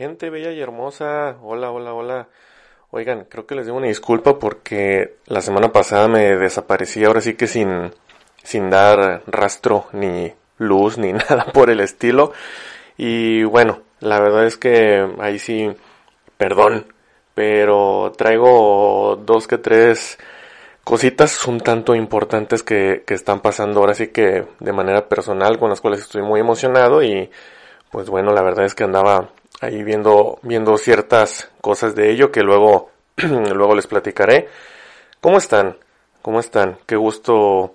Gente bella y hermosa, hola, hola, hola. Oigan, creo que les debo una disculpa porque la semana pasada me desaparecí, ahora sí que sin, sin dar rastro ni luz ni nada por el estilo. Y bueno, la verdad es que ahí sí, perdón, pero traigo dos que tres cositas un tanto importantes que, que están pasando ahora sí que de manera personal con las cuales estoy muy emocionado y pues bueno, la verdad es que andaba ahí viendo, viendo ciertas cosas de ello que luego, luego les platicaré. ¿Cómo están? ¿Cómo están? Qué gusto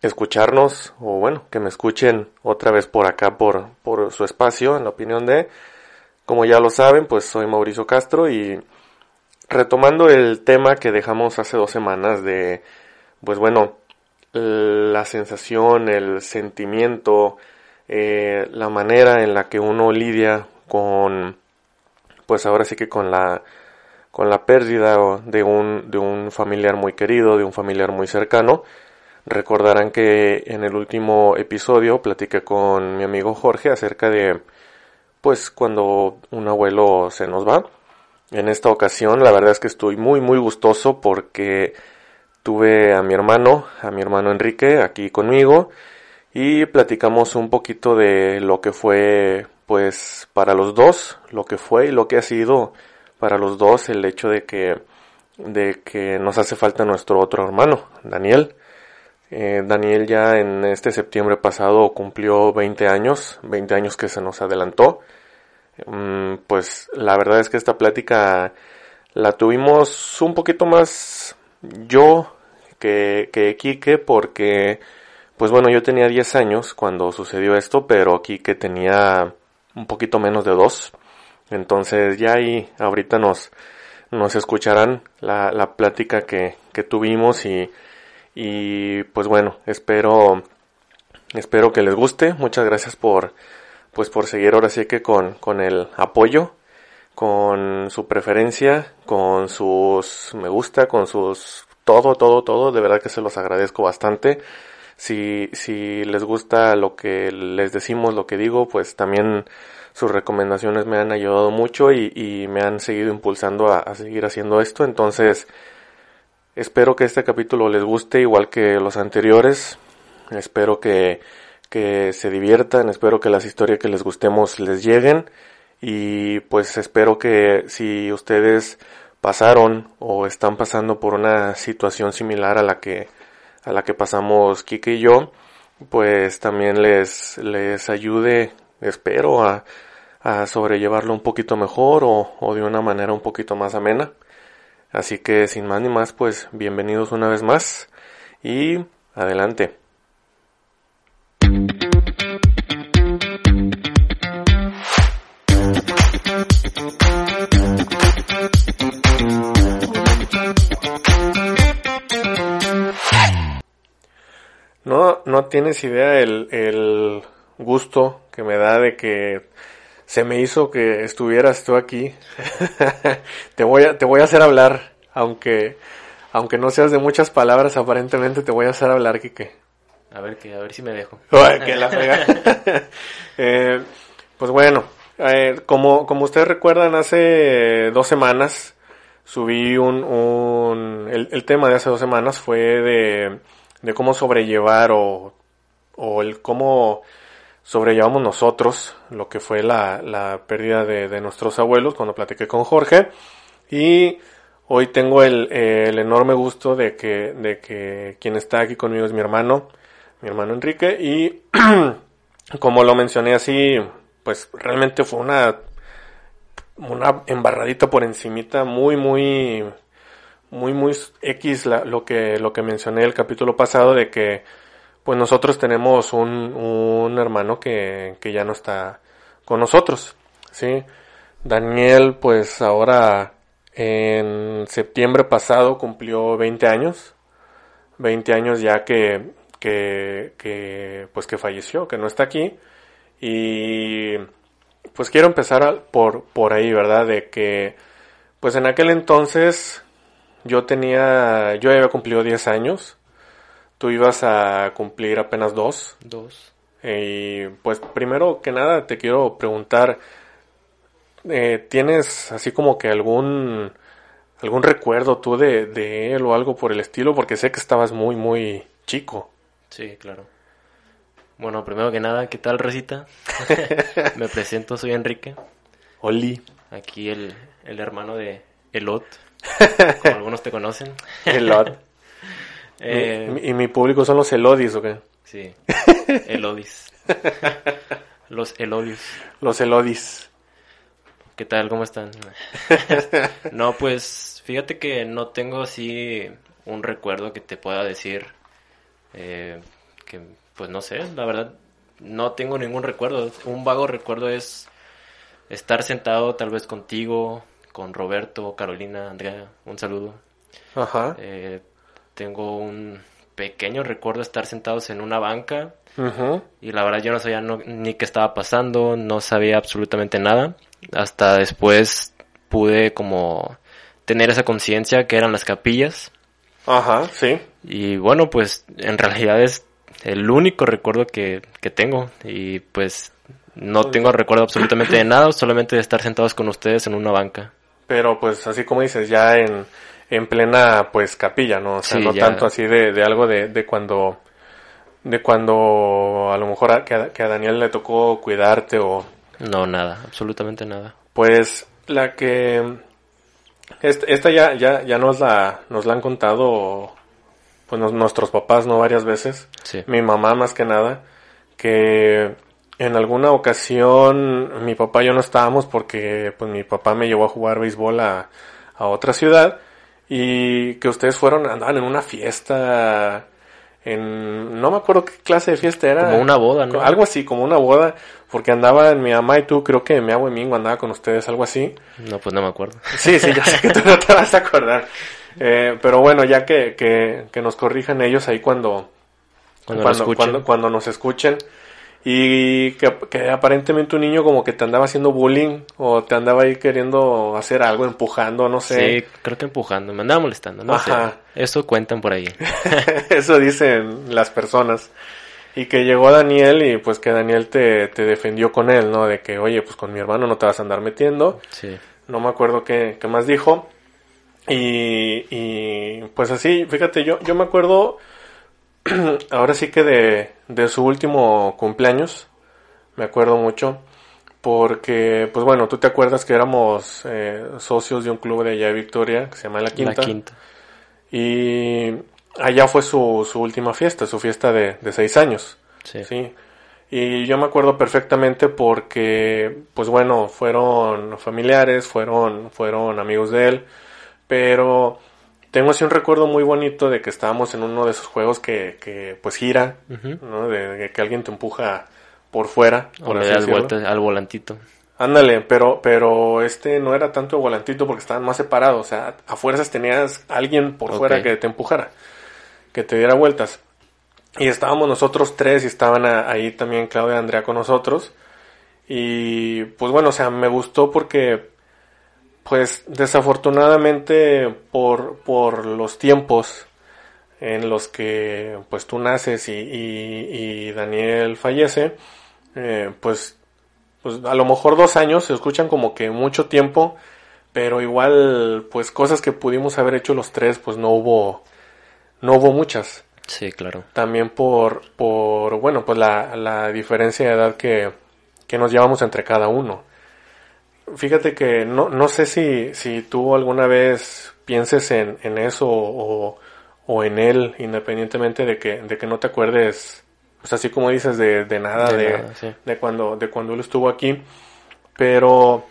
escucharnos, o bueno, que me escuchen otra vez por acá, por, por su espacio, en la opinión de, como ya lo saben, pues soy Mauricio Castro y retomando el tema que dejamos hace dos semanas de, pues bueno, la sensación, el sentimiento, eh, la manera en la que uno lidia con, pues ahora sí que con la, con la pérdida de un, de un familiar muy querido, de un familiar muy cercano. Recordarán que en el último episodio platiqué con mi amigo Jorge acerca de, pues, cuando un abuelo se nos va. En esta ocasión, la verdad es que estoy muy, muy gustoso porque tuve a mi hermano, a mi hermano Enrique, aquí conmigo y platicamos un poquito de lo que fue pues para los dos, lo que fue y lo que ha sido para los dos el hecho de que, de que nos hace falta nuestro otro hermano, Daniel. Eh, Daniel ya en este septiembre pasado cumplió 20 años, 20 años que se nos adelantó. Mm, pues la verdad es que esta plática la tuvimos un poquito más yo que, que Kike porque pues bueno yo tenía 10 años cuando sucedió esto pero Kike tenía un poquito menos de dos. Entonces ya ahí ahorita nos, nos escucharán la, la plática que, que tuvimos y, y pues bueno, espero, espero que les guste. Muchas gracias por, pues por seguir ahora sí que con, con el apoyo, con su preferencia, con sus me gusta, con sus todo, todo, todo. De verdad que se los agradezco bastante. Si, si les gusta lo que les decimos, lo que digo, pues también sus recomendaciones me han ayudado mucho y, me han seguido impulsando a, seguir haciendo esto. Entonces, espero que este capítulo les guste igual que los anteriores. Espero que, que se diviertan, espero que las historias que les gustemos les lleguen y pues espero que si ustedes pasaron o están pasando por una situación similar a la que a la que pasamos Kike y yo, pues también les, les ayude, espero, a, a sobrellevarlo un poquito mejor o, o de una manera un poquito más amena. Así que sin más ni más, pues bienvenidos una vez más y adelante. No, no tienes idea el, el gusto que me da de que se me hizo que estuvieras tú aquí. te voy a, te voy a hacer hablar, aunque, aunque no seas de muchas palabras, aparentemente te voy a hacer hablar, Kike. A ver que, a ver si me dejo. que la eh, pues bueno, eh, como, como ustedes recuerdan, hace dos semanas subí un, un el, el tema de hace dos semanas fue de de cómo sobrellevar o, o el cómo sobrellevamos nosotros lo que fue la, la pérdida de, de, nuestros abuelos cuando platiqué con Jorge. Y hoy tengo el, el, enorme gusto de que, de que quien está aquí conmigo es mi hermano, mi hermano Enrique. Y como lo mencioné así, pues realmente fue una una embarradita por encimita muy muy muy, muy X lo, que, lo que mencioné el capítulo pasado de que pues nosotros tenemos un, un hermano que, que ya no está con nosotros, ¿sí? Daniel, pues ahora en septiembre pasado cumplió 20 años. 20 años ya que, que, que, pues que falleció, que no está aquí. Y pues quiero empezar por, por ahí, ¿verdad? De que, pues en aquel entonces yo tenía, yo había cumplido 10 años. Tú ibas a cumplir apenas dos. Dos. Y pues primero que nada te quiero preguntar, eh, ¿tienes así como que algún algún recuerdo tú de, de él o algo por el estilo? Porque sé que estabas muy, muy chico. Sí, claro. Bueno, primero que nada, ¿qué tal, Rosita? Me presento, soy Enrique. Oli. Aquí el, el hermano de Elot, como algunos te conocen. Elot. Eh, ¿Y mi público son los Elodis o qué? sí, Elodis. Los Elodios. Los Elodis. ¿Qué tal? ¿Cómo están? no, pues fíjate que no tengo así un recuerdo que te pueda decir eh, que, pues no sé, la verdad, no tengo ningún recuerdo. Un vago recuerdo es estar sentado tal vez contigo, con Roberto, Carolina, Andrea, un saludo. Ajá. Eh, tengo un pequeño recuerdo de estar sentados en una banca Ujú. y la verdad yo no sabía no- ni qué estaba pasando, no sabía absolutamente nada. Hasta después pude como tener esa conciencia que eran las capillas. Ajá, sí. Y bueno, pues en realidad es el único recuerdo que, que tengo. Y pues no tengo recuerdo absolutamente de nada, solamente de estar sentados con ustedes en una banca. Pero pues así como dices, ya en, en plena pues capilla, ¿no? O sea, Sí, no ya. tanto así de, de algo de, de cuando de cuando a lo mejor a, que, a, que a Daniel le tocó cuidarte o No, nada, absolutamente nada. pues la que esta, esta ya ya ya nos la nos la han contado pues nos- nuestros papás no varias veces Sí. mi mamá más que nada, que en alguna ocasión mi papá y yo no estábamos porque pues mi papá me llevó a jugar béisbol a, a otra ciudad y que ustedes fueron, andaban en una fiesta, en, no me acuerdo qué clase de fiesta era. Como una boda, ¿no? Algo así, como una boda, porque andaban mi mamá y tú, creo que mi abuelo y Mingo andaba con ustedes, algo así. No, pues no me acuerdo. Sí, sí, yo sé que tú no te vas a acordar. Eh, pero bueno, ya que, que, que nos corrijan ellos ahí cuando, Cuando cuando, cuando nos escuchen. Y que, que aparentemente un niño como que te andaba haciendo bullying o te andaba ahí queriendo hacer algo, empujando, no sé. Sí, creo que empujando, me andaba molestando, no Ajá. sé. Eso cuentan por ahí. Eso dicen las personas. Y que llegó Daniel y pues que Daniel te, te defendió con él, ¿no? De que, oye, pues con mi hermano no te vas a andar metiendo. Sí. no me acuerdo qué, qué más dijo. Y, y pues así, fíjate, yo, yo me acuerdo ahora sí que de, de su último cumpleaños, me acuerdo mucho, porque, pues bueno, tú te acuerdas que éramos eh, socios de un club de allá de Victoria, que se llama La Quinta, La quinta. y allá fue su, su última fiesta, su fiesta de, de seis años. Sí. Sí. Y yo me acuerdo perfectamente porque, pues bueno, fueron familiares, fueron, fueron amigos de él, pero tengo así un recuerdo muy bonito de que estábamos en uno de esos juegos que, que pues gira. ¿no? De, de que alguien te empuja por fuera, O por le das al volantito. Ándale, pero, pero este no era tanto volantito porque estaban más separados, o sea, a fuerzas tenías alguien por fuera que te empujara, que te diera vueltas. Y estábamos nosotros tres y estaban a- ahí también Claudia y Andrea con nosotros. Y pues bueno, o sea, me gustó porque pues desafortunadamente por, por los tiempos en los que pues tú naces y, y, y Daniel fallece, eh, pues pues a lo mejor dos años se escuchan como que mucho tiempo, pero igual pues cosas que pudimos haber hecho los tres pues no hubo no hubo muchas. Sí, claro. También por por bueno, pues la, la diferencia de edad que, que nos llevamos entre cada uno. Fíjate que no, no sé si, si tú alguna vez pienses en, en eso o, o en él, independientemente de que, de que no te acuerdes, pues así como dices, de, de nada, De de, nada, sí. de cuando, de cuando él estuvo aquí. Pero,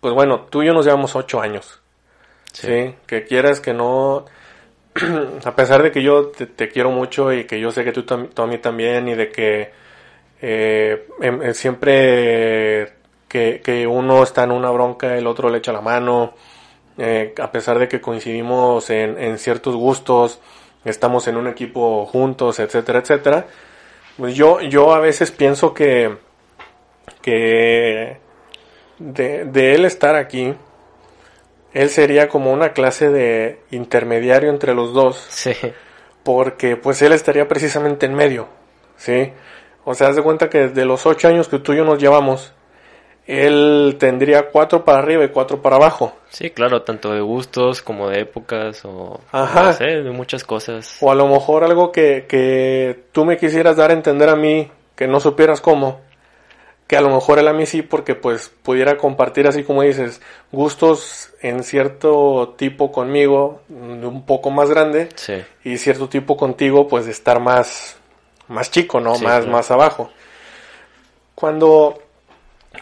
pues bueno, tú y yo nos llevamos ocho años. Sí. Sí, que quieras que no, a pesar de que yo te, te quiero mucho y que yo sé que tú a mí también y de que eh, em- eh, siempre que, que uno está en una bronca, el otro le echa la mano, eh, a pesar de que coincidimos en, en ciertos gustos, estamos en un equipo juntos, etcétera, etcétera. Pues yo, yo a veces pienso que, que de, de él estar aquí, él sería como una clase de intermediario entre los dos. Sí. Porque pues él estaría precisamente en medio. ¿Sí? O sea, haz de cuenta que de los ocho años que tú y yo nos llevamos, él tendría cuatro para arriba y cuatro para abajo. Sí, claro, tanto de gustos como de épocas o Ajá. no sé, de muchas cosas. O a lo mejor algo que, que tú me quisieras dar a entender a mí, que no supieras cómo, que a lo mejor él a mí sí, porque pues pudiera compartir así como dices, gustos en cierto tipo conmigo, un poco más grande, Sí. y cierto tipo contigo, pues de estar más, más chico, ¿no? Sí, más, claro. más abajo. Cuando,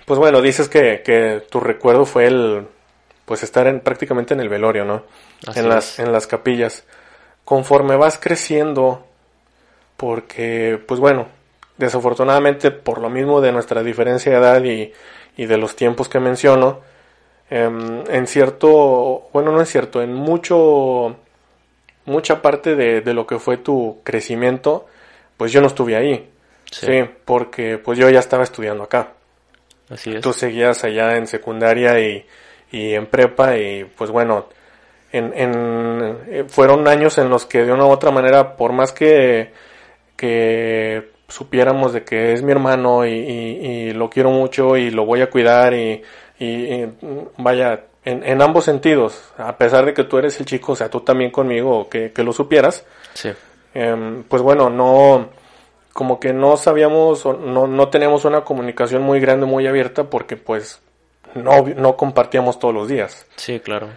pues bueno, dices que, que tu recuerdo fue el, pues estar en, prácticamente en el velorio, ¿no? Así en las, es. en las capillas. Conforme vas creciendo, porque, pues bueno, desafortunadamente por lo mismo de nuestra diferencia de edad y, y de los tiempos que menciono, em, en cierto, bueno, no es cierto, en mucho, mucha parte de, de lo que fue tu crecimiento, pues yo no estuve ahí. Sí. Sí. porque pues yo ya estaba estudiando acá. Así es. Tú seguías allá en secundaria y, y en prepa y pues bueno, en, en, eh, fueron años en los que de una u otra manera, por más que, que supiéramos de que es mi hermano y, y- y lo quiero mucho y lo voy a cuidar y, y- y, vaya, en, en ambos sentidos, a pesar de que tú eres el chico, o sea, tú también conmigo, que, que lo supieras, Sí. Em, pues bueno, no, como que no sabíamos o no, no teníamos una comunicación muy grande, muy abierta, porque pues no, no compartíamos todos los días. Sí, claro.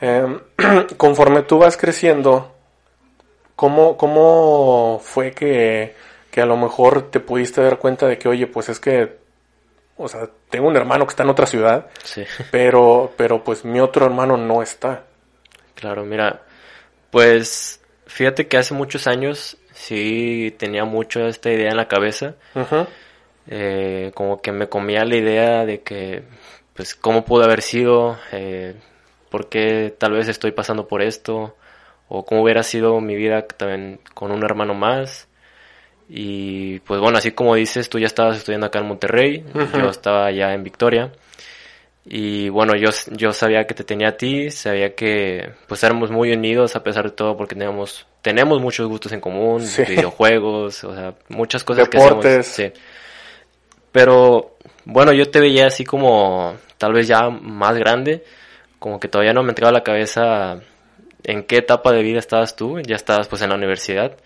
Em, conforme tú vas creciendo, ¿cómo, cómo fue que, que a lo mejor te pudiste dar cuenta de que, oye, pues es que, o sea, tengo un hermano que está en otra ciudad, Sí. pero, pero pues mi otro hermano no está. Claro, mira, pues fíjate que hace muchos años sí tenía mucho esta idea en la cabeza, eh, como que me comía la idea de que, pues, cómo pudo haber sido, eh, por qué tal vez estoy pasando por esto, o cómo hubiera sido mi vida también con un hermano más. Y pues bueno, así como dices, tú ya estabas estudiando acá en Monterrey, yo estaba allá en Victoria. Y bueno, yo, yo sabía que te tenía a ti, sabía que pues éramos muy unidos a pesar de todo porque teníamos, tenemos muchos gustos en común, Sí. videojuegos, o sea, muchas cosas Deportes. que hacemos. Sí. Pero bueno, yo te veía así como tal vez ya más grande, como que todavía no me entraba a la cabeza en qué etapa de vida estabas tú, ya estabas pues en la universidad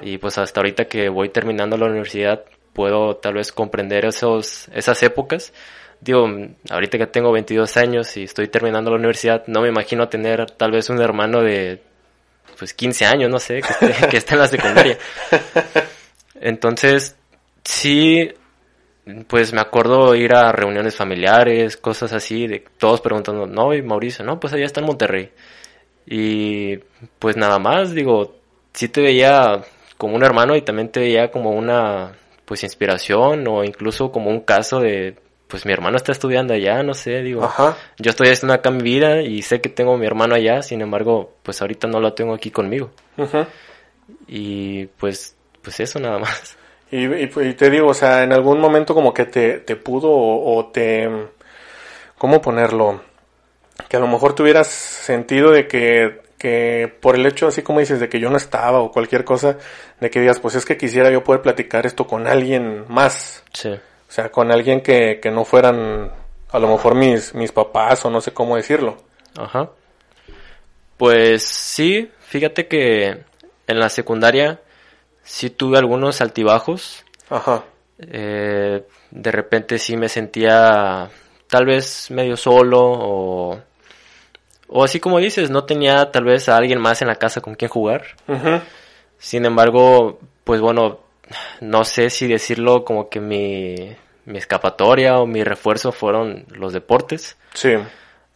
y pues hasta ahorita que voy terminando la universidad puedo tal vez comprender esos, esas épocas. Digo, ahorita que tengo 22 años y estoy terminando la universidad, no me imagino tener tal vez un hermano de pues 15 años, no sé, que esté, esté en la secundaria. Entonces, sí, pues me acuerdo ir a reuniones familiares, cosas así, de todos preguntando, no, y Mauricio, no, pues allá está en Monterrey. Y pues nada más, digo, sí te veía como un hermano y también te veía como una, pues inspiración o incluso como un caso de, pues mi hermano está estudiando allá, no sé, digo, Ajá. yo estoy haciendo acá mi vida y sé que tengo a mi hermano allá, sin embargo, pues ahorita no lo tengo aquí conmigo. ujú. Y pues, pues eso nada más. Y, y- y te digo, o sea, en algún momento como que te, te pudo o, o te... ¿Cómo ponerlo? Que a lo mejor tuvieras sentido de que, que por el hecho, así como dices, de que yo no estaba o cualquier cosa, de que digas, pues es que quisiera yo poder platicar esto con alguien más. Sí. O sea, con alguien que, que no fueran a lo mejor mis, mis papás o no sé cómo decirlo. Ajá. Pues sí, fíjate que en la secundaria sí tuve algunos altibajos. Ajá. Eh, de repente sí me sentía tal vez medio solo o, o así como dices, no tenía tal vez a alguien más en la casa con quien jugar. Ujú. Sin embargo, pues bueno, no sé si decirlo como que mi, mi escapatoria o mi refuerzo fueron los deportes. Sí.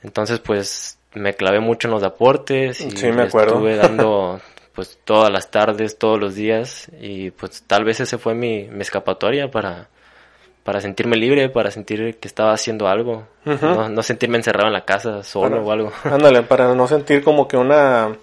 Entonces, pues me clavé mucho en los deportes y Sí, me acuerdo. estuve dando pues todas las tardes, todos los días y pues tal vez ese fue mi, mi escapatoria para para sentirme libre, para sentir que estaba haciendo algo, no, sentirme encerrado en la casa solo o algo. Ándale, para no sentir como que una,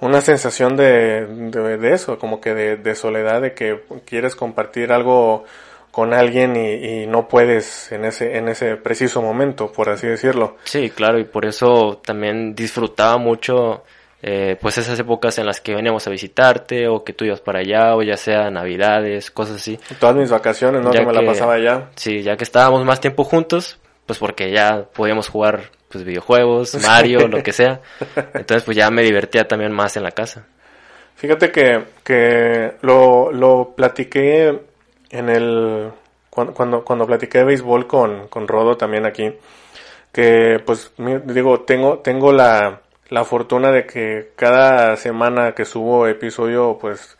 una sensación de, de, eso, como que de, de, soledad, de que quieres compartir algo con alguien y, y, no puedes en ese, en ese preciso momento, por así decirlo. Sí, claro, y por eso también disfrutaba mucho eh, pues esas épocas en las que veníamos a visitarte o que tú ibas para allá o ya sea navidades, cosas así. Todas mis vacaciones, ¿no? que me la pasaba allá. Sí, ya que estábamos más tiempo juntos, pues porque ya podíamos jugar pues videojuegos, Mario, lo que sea. Entonces pues ya me divertía también más en la casa. Fíjate que, que lo, lo platiqué en el... Cuando, cuando, cuando platiqué de béisbol con, con Rodo también aquí, que pues digo, tengo, tengo la la fortuna de que cada semana que subo episodio, pues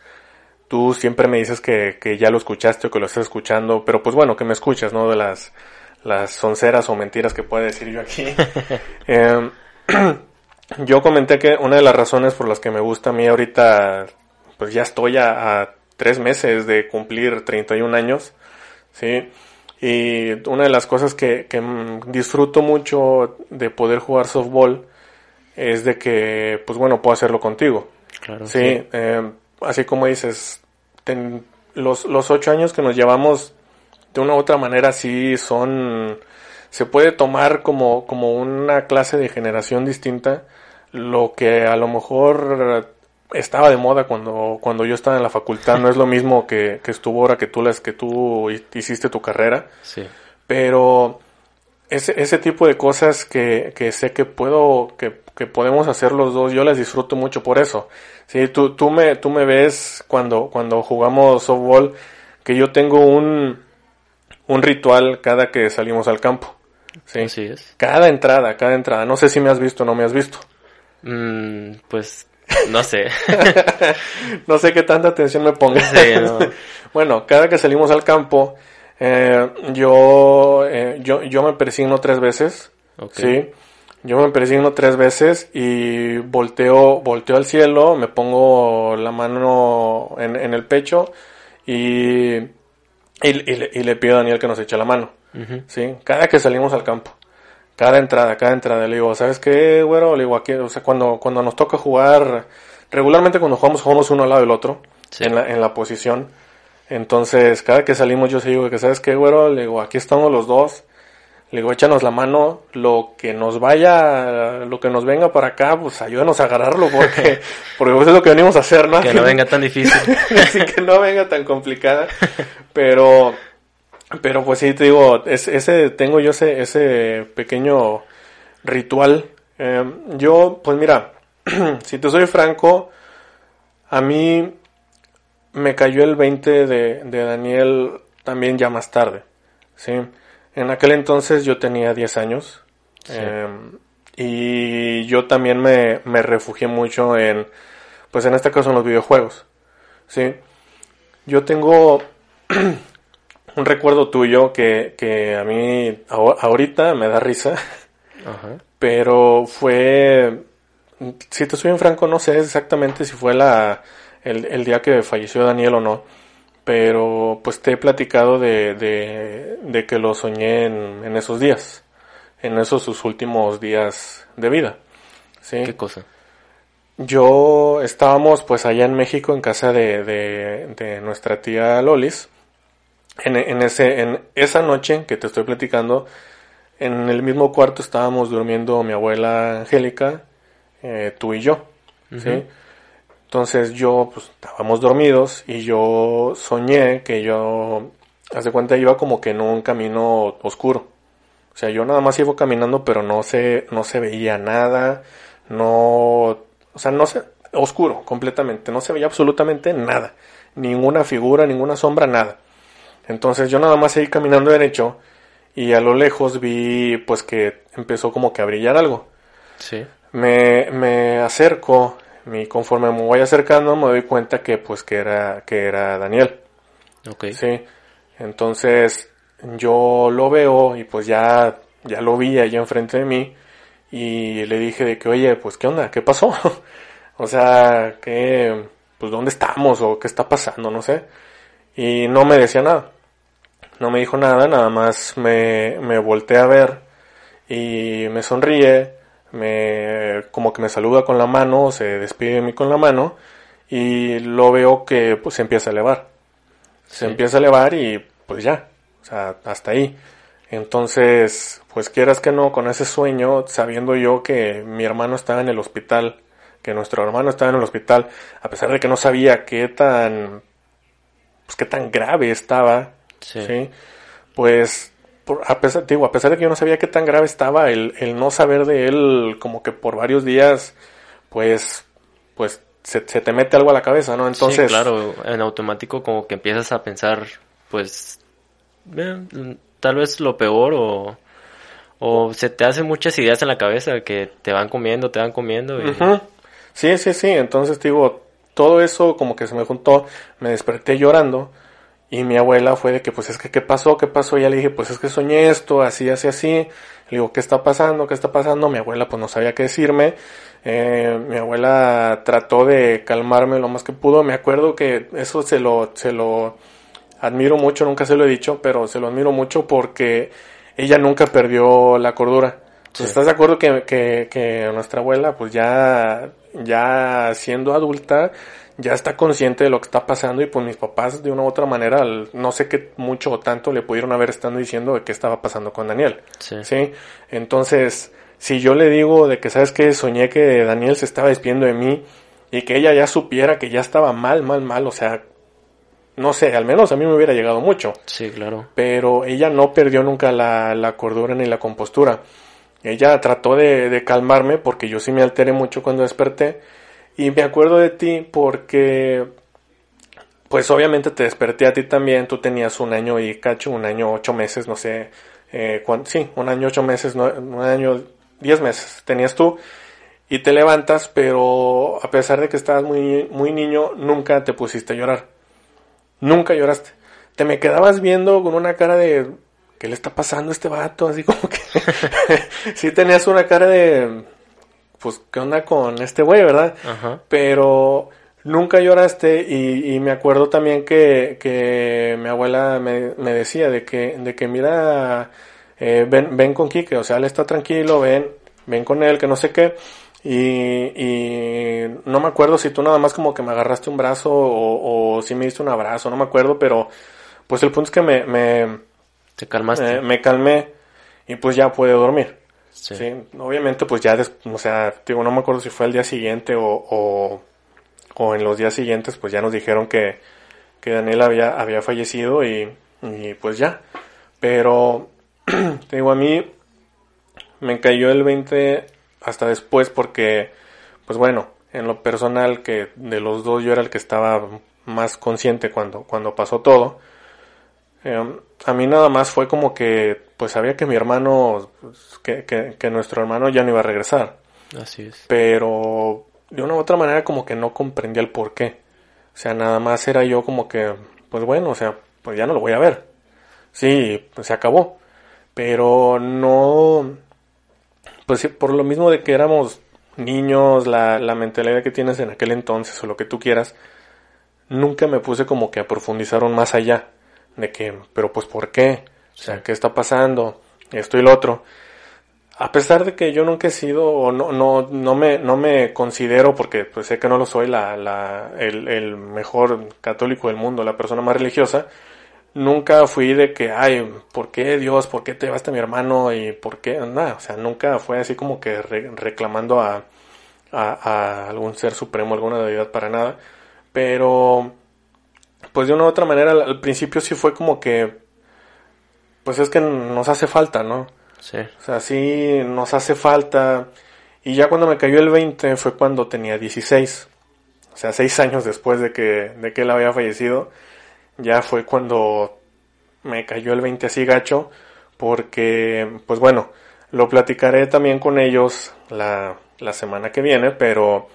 tú siempre me dices que, que ya lo escuchaste o que lo estás escuchando, pero pues bueno, que me escuchas, ¿no? De las, las sonceras o mentiras que puede decir yo aquí. Em, yo comenté que una de las razones por las que me gusta a mí ahorita, pues ya estoy a, a tres meses de cumplir 31 años, ¿sí? Y una de las cosas que, que disfruto mucho de poder jugar softball es de que, pues bueno, puedo hacerlo contigo. Claro. Sí, eh, así como dices, los, los ocho años que nos llevamos de una u otra manera sí son, se puede tomar como, como una clase de generación distinta, lo que a lo mejor estaba de moda cuando, cuando yo estaba en la facultad, no es lo mismo que, que estuvo ahora que tú, las, que tú hiciste tu carrera, sí. pero ese, ese tipo de cosas que, que sé que puedo, que, que, podemos hacer los dos, yo las disfruto mucho por eso. Sí, tú, tú me, tú me ves cuando, cuando jugamos softball, que yo tengo un, un ritual cada que salimos al campo. Sí. Así es. Cada entrada, cada entrada. No sé si me has visto o no me has visto. Mm, pues, no sé. no sé qué tanta atención me pongas. bueno, cada que salimos al campo, eh, yo, eh, yo, yo me persigno tres veces. Sí. Yo me persigno tres veces y volteo, volteo al cielo, me pongo la mano en, en el pecho y, y, y, le, pido a Daniel que nos eche la mano. ¿sí? Cada que salimos al campo. Cada entrada, cada entrada. Le digo, ¿sabes qué, güero? Le digo, aquí, o sea, cuando, cuando nos toca jugar, regularmente cuando jugamos, jugamos uno al lado del otro, en, la, en la posición. Entonces, cada que salimos yo digo que, ¿sabes qué, güero? Le digo, aquí estamos los dos. Le digo, échanos la mano, lo que nos vaya, lo que nos venga para acá, pues ayúdanos a agarrarlo, porque, porque pues es lo que venimos a hacer, ¿no? Que no venga tan difícil. Así que no venga tan complicada. Pero, pero pues sí, te digo, ese, tengo yo ese, ese pequeño ritual. Eh, yo, pues mira, si te soy franco, a mí me cayó el 20 de, de Daniel también ya más tarde, ¿sí? En aquel entonces yo tenía 10 años em, y yo también me, me, refugié mucho en, pues en este caso en los videojuegos, ¿sí? Yo tengo un recuerdo tuyo que, que a mí ahorita me da risa, pero fue, si te soy en franco, no sé exactamente si fue la el, el día que falleció Daniel o no, pero pues te he platicado de, de, de que lo soñé en, en, esos días, en esos sus últimos días de vida. ¿sí? ¿Qué cosa? Yo estábamos pues allá en México en casa de, de, de nuestra tía Lolis. En, en, ese, en esa noche que te estoy platicando, en el mismo cuarto estábamos durmiendo mi abuela Angélica, eh, tú y yo. ¿sí? Entonces yo, pues, estábamos dormidos y yo soñé que yo, hace cuenta, iba como que en un camino oscuro. O sea, yo nada más iba caminando, pero no se, no se veía nada, no, o sea, no se, oscuro completamente, no se veía absolutamente nada, ninguna figura, ninguna sombra, nada. Entonces yo nada más seguí caminando derecho y a lo lejos vi, pues, que empezó como que a brillar algo. Sí. Me, me acerco y conforme me voy acercando me doy cuenta que pues que era, que era Daniel. Ok. Sí. Entonces yo lo veo y pues ya, ya lo vi allá enfrente de mí y le dije de que oye pues qué onda, qué pasó. o sea, que pues dónde estamos o qué está pasando, no sé. Y no me decía nada. No me dijo nada, nada más me, me volteé a ver y me sonríe, me, como que me saluda con la mano, se despide de mí con la mano y lo veo que pues se empieza a elevar. Se empieza a elevar y pues ya, o sea, hasta ahí. Entonces, pues quieras que no, con ese sueño, sabiendo yo que mi hermano estaba en el hospital, que nuestro hermano estaba en el hospital, a pesar de que no sabía qué tan, pues qué tan grave estaba, sí. Pues, a pesar, digo, a pesar de que yo no sabía qué tan grave estaba, el, el no saber de él como que por varios días, pues, pues se, se, te mete algo a la cabeza, ¿no? Entonces... Sí, claro, en automático como que empiezas a pensar, pues, tal vez lo peor o, o se te hacen muchas ideas en la cabeza que te van comiendo, te van comiendo. Y... Sí, sí, sí, entonces digo, todo eso como que se me juntó, me desperté llorando y mi abuela fue de que, pues es que, ¿qué pasó? ¿Qué pasó? Y ya le dije, pues es que soñé esto, así, así, así. Le digo, ¿qué está pasando? ¿Qué está pasando? Mi abuela pues no sabía qué decirme. Eh, mi abuela trató de calmarme lo más que pudo. Me acuerdo que eso se lo, se lo admiro mucho, nunca se lo he dicho, pero se lo admiro mucho porque ella nunca perdió la cordura. ¿Estás de acuerdo que, que, que nuestra abuela, pues ya, ya siendo adulta, ya está consciente de lo que está pasando y pues mis papás de una u otra manera no sé qué mucho o tanto le pudieron haber estado diciendo de qué estaba pasando con Daniel. Sí. Entonces, si yo le digo de que sabes que soñé que Daniel se estaba despidiendo de mí y que ella ya supiera que ya estaba mal, mal, mal, o sea, no sé, al menos a mí me hubiera llegado mucho. Sí, claro. Pero ella no perdió nunca la, la cordura ni la compostura. Ella trató de, de calmarme porque yo sí me alteré mucho cuando desperté y me acuerdo de ti porque, pues obviamente te desperté a ti también, tú tenías un año y cacho, un año, ocho meses, no sé, eh, sí, un año, ocho meses, no, un año, diez meses tenías tú y te levantas, pero a pesar de que estabas muy, muy niño, nunca te pusiste a llorar. Nunca lloraste. Te me quedabas viendo con una cara de, ¿qué le está pasando a este vato? Así como que, sí tenías una cara de, pues, ¿qué onda con este güey, verdad? Ajá. Pero nunca lloraste y, y me acuerdo también que, que mi abuela me, me, decía de que, de que mira, eh, ven, ven con Kike, o sea, él está tranquilo, ven, ven con él, que no sé qué. Y, y no me acuerdo si tú nada más como que me agarraste un brazo o, o si me diste un abrazo, no me acuerdo, pero pues el punto es que me, me, ¿Te calmaste? me, me calmé y pues ya pude dormir. Sí. obviamente pues ya, o sea, digo, no me acuerdo si fue el día siguiente o, o, en los días siguientes pues ya nos dijeron que, que Daniel había, fallecido y, y pues ya. Pero, digo, a mí me cayó el 20 hasta después porque, pues bueno, en lo personal que de los dos yo era el que estaba más consciente cuando, cuando pasó todo. Eh, a mí nada más fue como que, pues sabía que mi hermano, pues, que, que, que, nuestro hermano ya no iba a regresar. Así es. Pero de una u otra manera como que no comprendía el por qué. O sea, nada más era yo como que, pues bueno, o sea, pues ya no lo voy a ver. Sí, pues se acabó. Pero no, pues por lo mismo de que éramos niños, la, la mentalidad que tienes en aquel entonces o lo que tú quieras, nunca me puse como que a profundizar más allá de que, pero pues ¿por qué? O sea, ¿qué está pasando? Esto y lo otro. A pesar de que yo nunca he sido, o no, no, no me, no me considero, porque pues sé que no lo soy, la, la, el, el mejor católico del mundo, la persona más religiosa, nunca fui de que, ay, ¿por qué Dios? ¿Por qué te llevaste a mi hermano? Y ¿por qué? Nada, o sea, nunca fue así como que re, reclamando a, a, a, algún ser supremo, alguna deidad para nada. Pero pues de una u otra manera al, principio sí fue como que, pues es que nos hace falta, ¿no? Sí. O sea, sí nos hace falta. Y ya cuando me cayó el 20 fue cuando tenía 16. O sea, seis años después de que, de que él había fallecido. Ya fue cuando me cayó el 20 así gacho. Porque, pues bueno, lo platicaré también con ellos la, la semana que viene. Pero,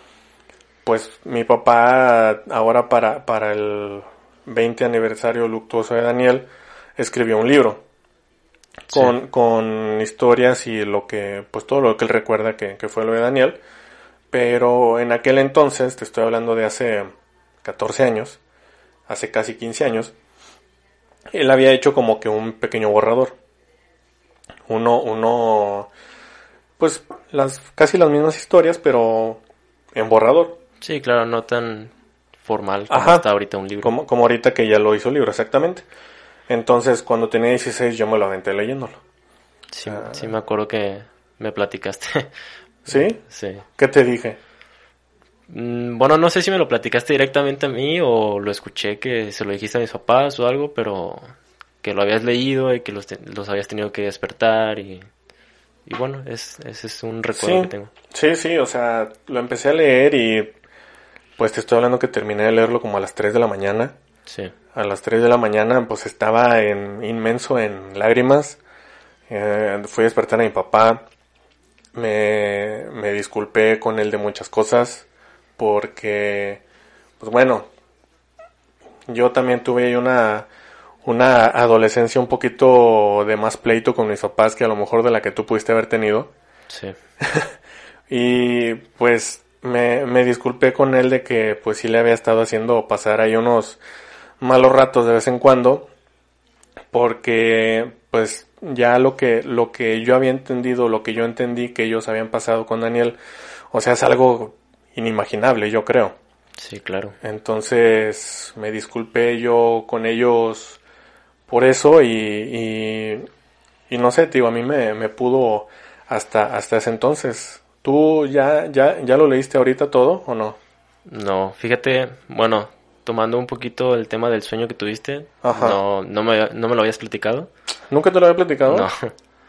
pues mi papá ahora para, para el 20 aniversario luctuoso de Daniel, escribió un libro con, sí. con historias y lo que, pues todo lo que él recuerda que, que, fue lo de Daniel. Pero en aquel entonces, te estoy hablando de hace 14 años, hace casi 15 años, él había hecho como que un pequeño borrador. Uno, uno, pues las, casi las mismas historias, pero en borrador. Sí, claro, no tan formal como está ahorita un libro. Como, como ahorita que ya lo hizo libro, exactamente. Entonces, cuando tenía 16, yo me lo aventé leyéndolo. Sí, sí me acuerdo que me platicaste. ¿Sí? Sí. ¿Qué te dije? Mm, bueno, no sé si me lo platicaste directamente a mí o lo escuché que se lo dijiste a mis papás o algo, pero que lo habías leído y que los, los habías tenido que despertar y, y bueno, es, ese es un recuerdo que tengo. Sí, sí, o sea, lo empecé a leer y pues te estoy hablando que terminé de leerlo como a las 3 de la mañana. Sí. A las 3 de la mañana pues estaba en, inmenso en lágrimas. Eh, fui a despertar a mi papá. Me, me disculpé con él de muchas cosas porque, pues bueno, yo también tuve una, una adolescencia un poquito de más pleito con mis papás que a lo mejor de la que tú pudiste haber tenido. Sí. y pues me, me disculpé con él de que pues sí le había estado haciendo pasar ahí unos malos ratos de vez en cuando porque pues ya lo que lo que yo había entendido lo que yo entendí que ellos habían pasado con Daniel o sea es algo inimaginable, yo creo. Sí, claro. Entonces me disculpé yo con ellos por eso y, y, no sé, tío, a mí me, me, pudo hasta, hasta ese entonces. ¿Tú ya, ya, ya lo leíste ahorita todo o no? No, fíjate, bueno, tomando un poquito el tema del sueño que tuviste, No, no, me, no me lo habías platicado. ¿Nunca te lo había platicado? No.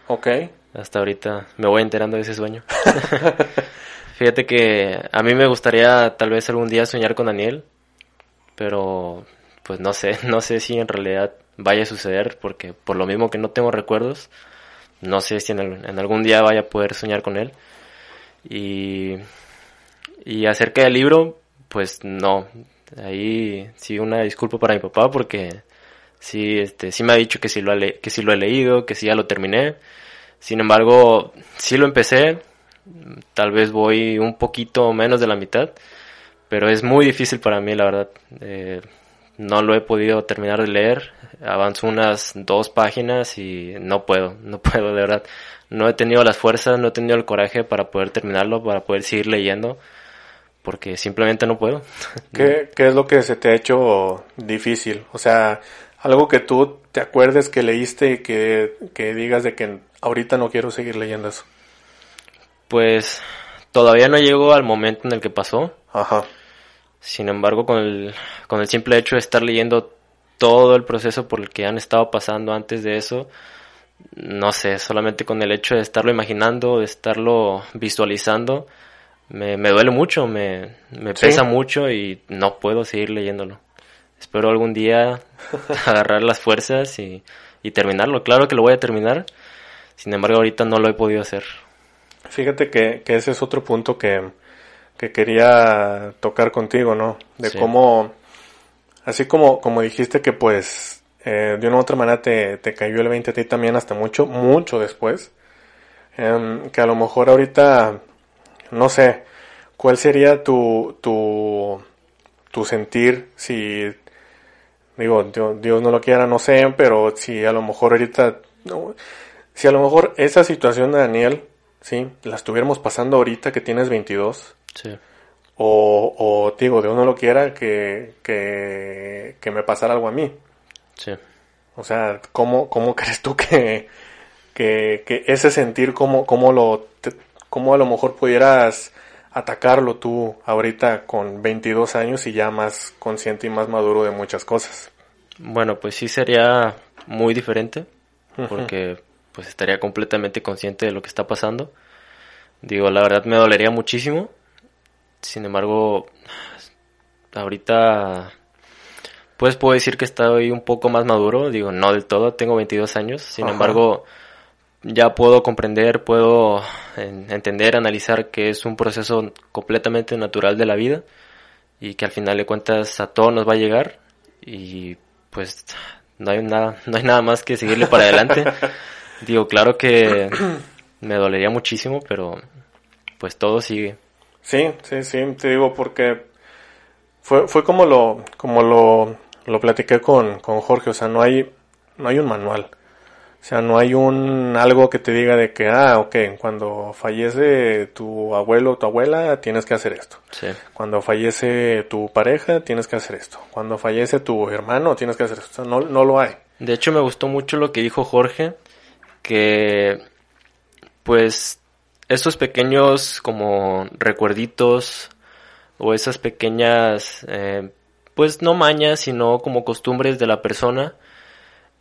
Ok. Hasta ahorita me voy enterando de ese sueño. Fíjate que a mí me gustaría tal vez algún día soñar con Daniel, pero pues no sé, no sé si en realidad vaya a suceder porque por lo mismo que no tengo recuerdos, no sé si en, algún día vaya a poder soñar con él. Y, y acerca del libro, pues no, ahí sí una disculpa para mi papá porque sí, este, sí me ha dicho que sí lo, ha que sí lo he leído, que sí ya lo terminé. Sin embargo, sí lo empecé, tal vez voy un poquito menos de la mitad, pero es muy difícil para mí, la verdad. Eh, no lo he podido terminar de leer, avanzo unas dos páginas y no puedo, no puedo, de verdad. No he tenido las fuerzas, no he tenido el coraje para poder terminarlo, para poder seguir leyendo, porque simplemente no puedo. ¿Qué, qué es lo que se te ha hecho difícil? O sea, algo que tú te acuerdes que leíste y que, que digas de que ahorita no quiero seguir leyendo eso pues todavía no llegó al momento en el que pasó. Ajá. Sin embargo, con el, con el simple hecho de estar leyendo todo el proceso por el que han estado pasando antes de eso, no sé, solamente con el hecho de estarlo imaginando, de estarlo visualizando, me, me duele mucho, me, me pesa mucho y no puedo seguir leyéndolo. Espero algún día agarrar las fuerzas y, y terminarlo. Claro que lo voy a terminar, sin embargo ahorita no lo he podido hacer. Fíjate que, ese es otro punto que, quería tocar contigo, ¿no? De cómo, así como, como dijiste que pues eh, de una u otra manera te, te, cayó el 20 a ti también hasta mucho, mucho después, em, que a lo mejor ahorita, no sé, ¿cuál sería tu, tu, tu sentir si, digo, Dios, no lo quiera, no sé, pero si a lo mejor ahorita, si a lo mejor esa situación de Daniel Sí, la estuviéramos pasando ahorita que tienes 22. Sí. O, o digo, de uno lo quiera que, que, que me pasara algo a mí. Sí. O sea, ¿cómo, cómo crees tú que, que, que ese sentir, cómo, cómo, lo, cómo a lo mejor pudieras atacarlo tú ahorita con 22 años y ya más consciente y más maduro de muchas cosas? Bueno, pues sí sería muy diferente, porque pues estaría completamente consciente de lo que está pasando. Digo, la verdad me dolería muchísimo. Sin embargo, ahorita pues puedo decir que estoy un poco más maduro, digo, no del todo, tengo 22 años, sin embargo, ya puedo comprender, puedo entender, analizar que es un proceso completamente natural de la vida y que al final de cuentas a todo nos va a llegar y pues no hay nada, no hay nada más que seguirle para adelante. Digo, claro que me dolería muchísimo, pero pues todo sigue. Sí, sí, sí, te digo porque fue, fue como lo, como lo, lo platiqué con, con Jorge, o sea, no hay, no hay un manual. O sea, no hay un algo que te diga de que, ah, ok, cuando fallece tu abuelo o tu abuela, tienes que hacer esto. Sí. Cuando fallece tu pareja, tienes que hacer esto. Cuando fallece tu hermano, tienes que hacer esto. O sea, no, no lo hay. De hecho, me gustó mucho lo que dijo Jorge, que pues esos pequeños como recuerditos o esas pequeñas, eh, pues no mañas, sino como costumbres de la persona,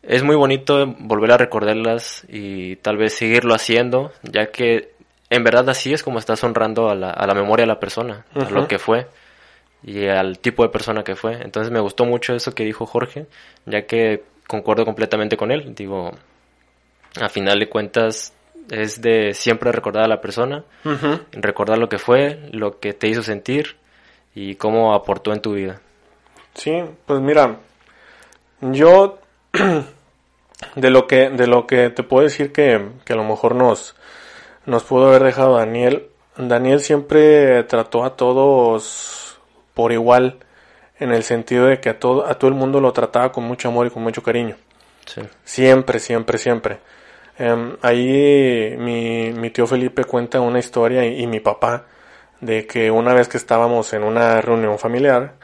es muy bonito volver a recordarlas y tal vez seguirlo haciendo, ya que en verdad así es como estás honrando a la, a la memoria de la persona, a lo que fue y al tipo de persona que fue. Entonces me gustó mucho eso que dijo Jorge, ya que concuerdo completamente con él. Digo, a final de cuentas es de siempre recordar a la persona, recordar lo que fue, lo que te hizo sentir y cómo aportó en tu vida. Sí, pues mira, yo de lo que de lo que te puedo decir que, que a lo mejor nos nos pudo haber dejado Daniel, Daniel siempre trató a todos por igual en el sentido de que a todo a todo el mundo lo trataba con mucho amor y con mucho cariño. Sí, Siempre, siempre, siempre. Em, ahí mi, mi tío Felipe cuenta una historia y, y mi papá de que una vez que estábamos en una reunión familiar,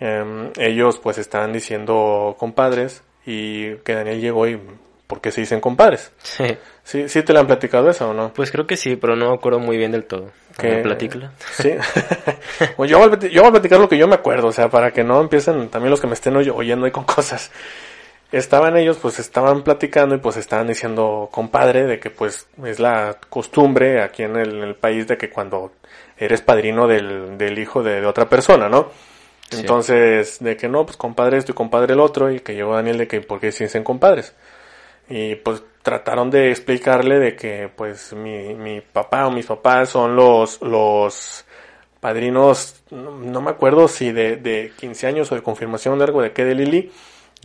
em, ellos pues estaban diciendo compadres y que Daniel llegó y ¿por qué se dicen compadres? sí. ¿Sí, sí te le han platicado eso o no? Pues creo que sí, pero no me acuerdo muy bien del todo. Que-. Platícala. Sí. Pues yo, voy yo voy a platicar lo que yo me acuerdo, o sea, para que no empiecen también los que me estén oy- oyendo ahí con cosas. Estaban ellos, pues estaban platicando y pues estaban diciendo, compadre, de que pues es la costumbre aquí en el, en el país de que cuando eres padrino del, del hijo de, de otra persona, ¿no? Sí. Entonces, de que no, pues compadre esto y compadre el otro, y que llegó Daniel de que por qué se dicen compadres. Y pues trataron de explicarle de que pues mi, mi papá o mis papás son los, los padrinos, no, no me acuerdo si de, de 15 años o de confirmación de algo de qué de Lili.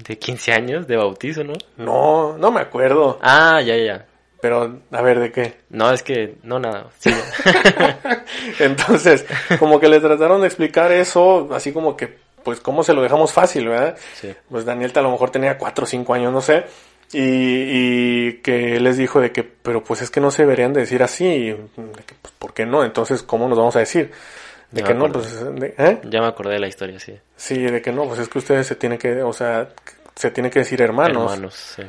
De 15 años de bautizo, ¿no? No, no me acuerdo. Ah, ya, ya, ya. Pero, a ver, ¿de qué? No, es que, no, nada. Sí. Entonces, como que le trataron de explicar eso, así como que, pues, cómo se lo dejamos fácil, ¿verdad? sí. Pues Daniel a lo mejor tenía 4 o 5 años, no sé. Y, y que les dijo de que, pero pues es que no se deberían de decir así. y de que, pues, ¿por qué no? Entonces, ¿cómo nos vamos a decir? De Ya que no, pues, de- ¿eh? Ya me acordé de la historia, sí. Sí, de que no, pues es que ustedes se tienen que, o sea, se tienen que decir hermanos. Hermanos, sí.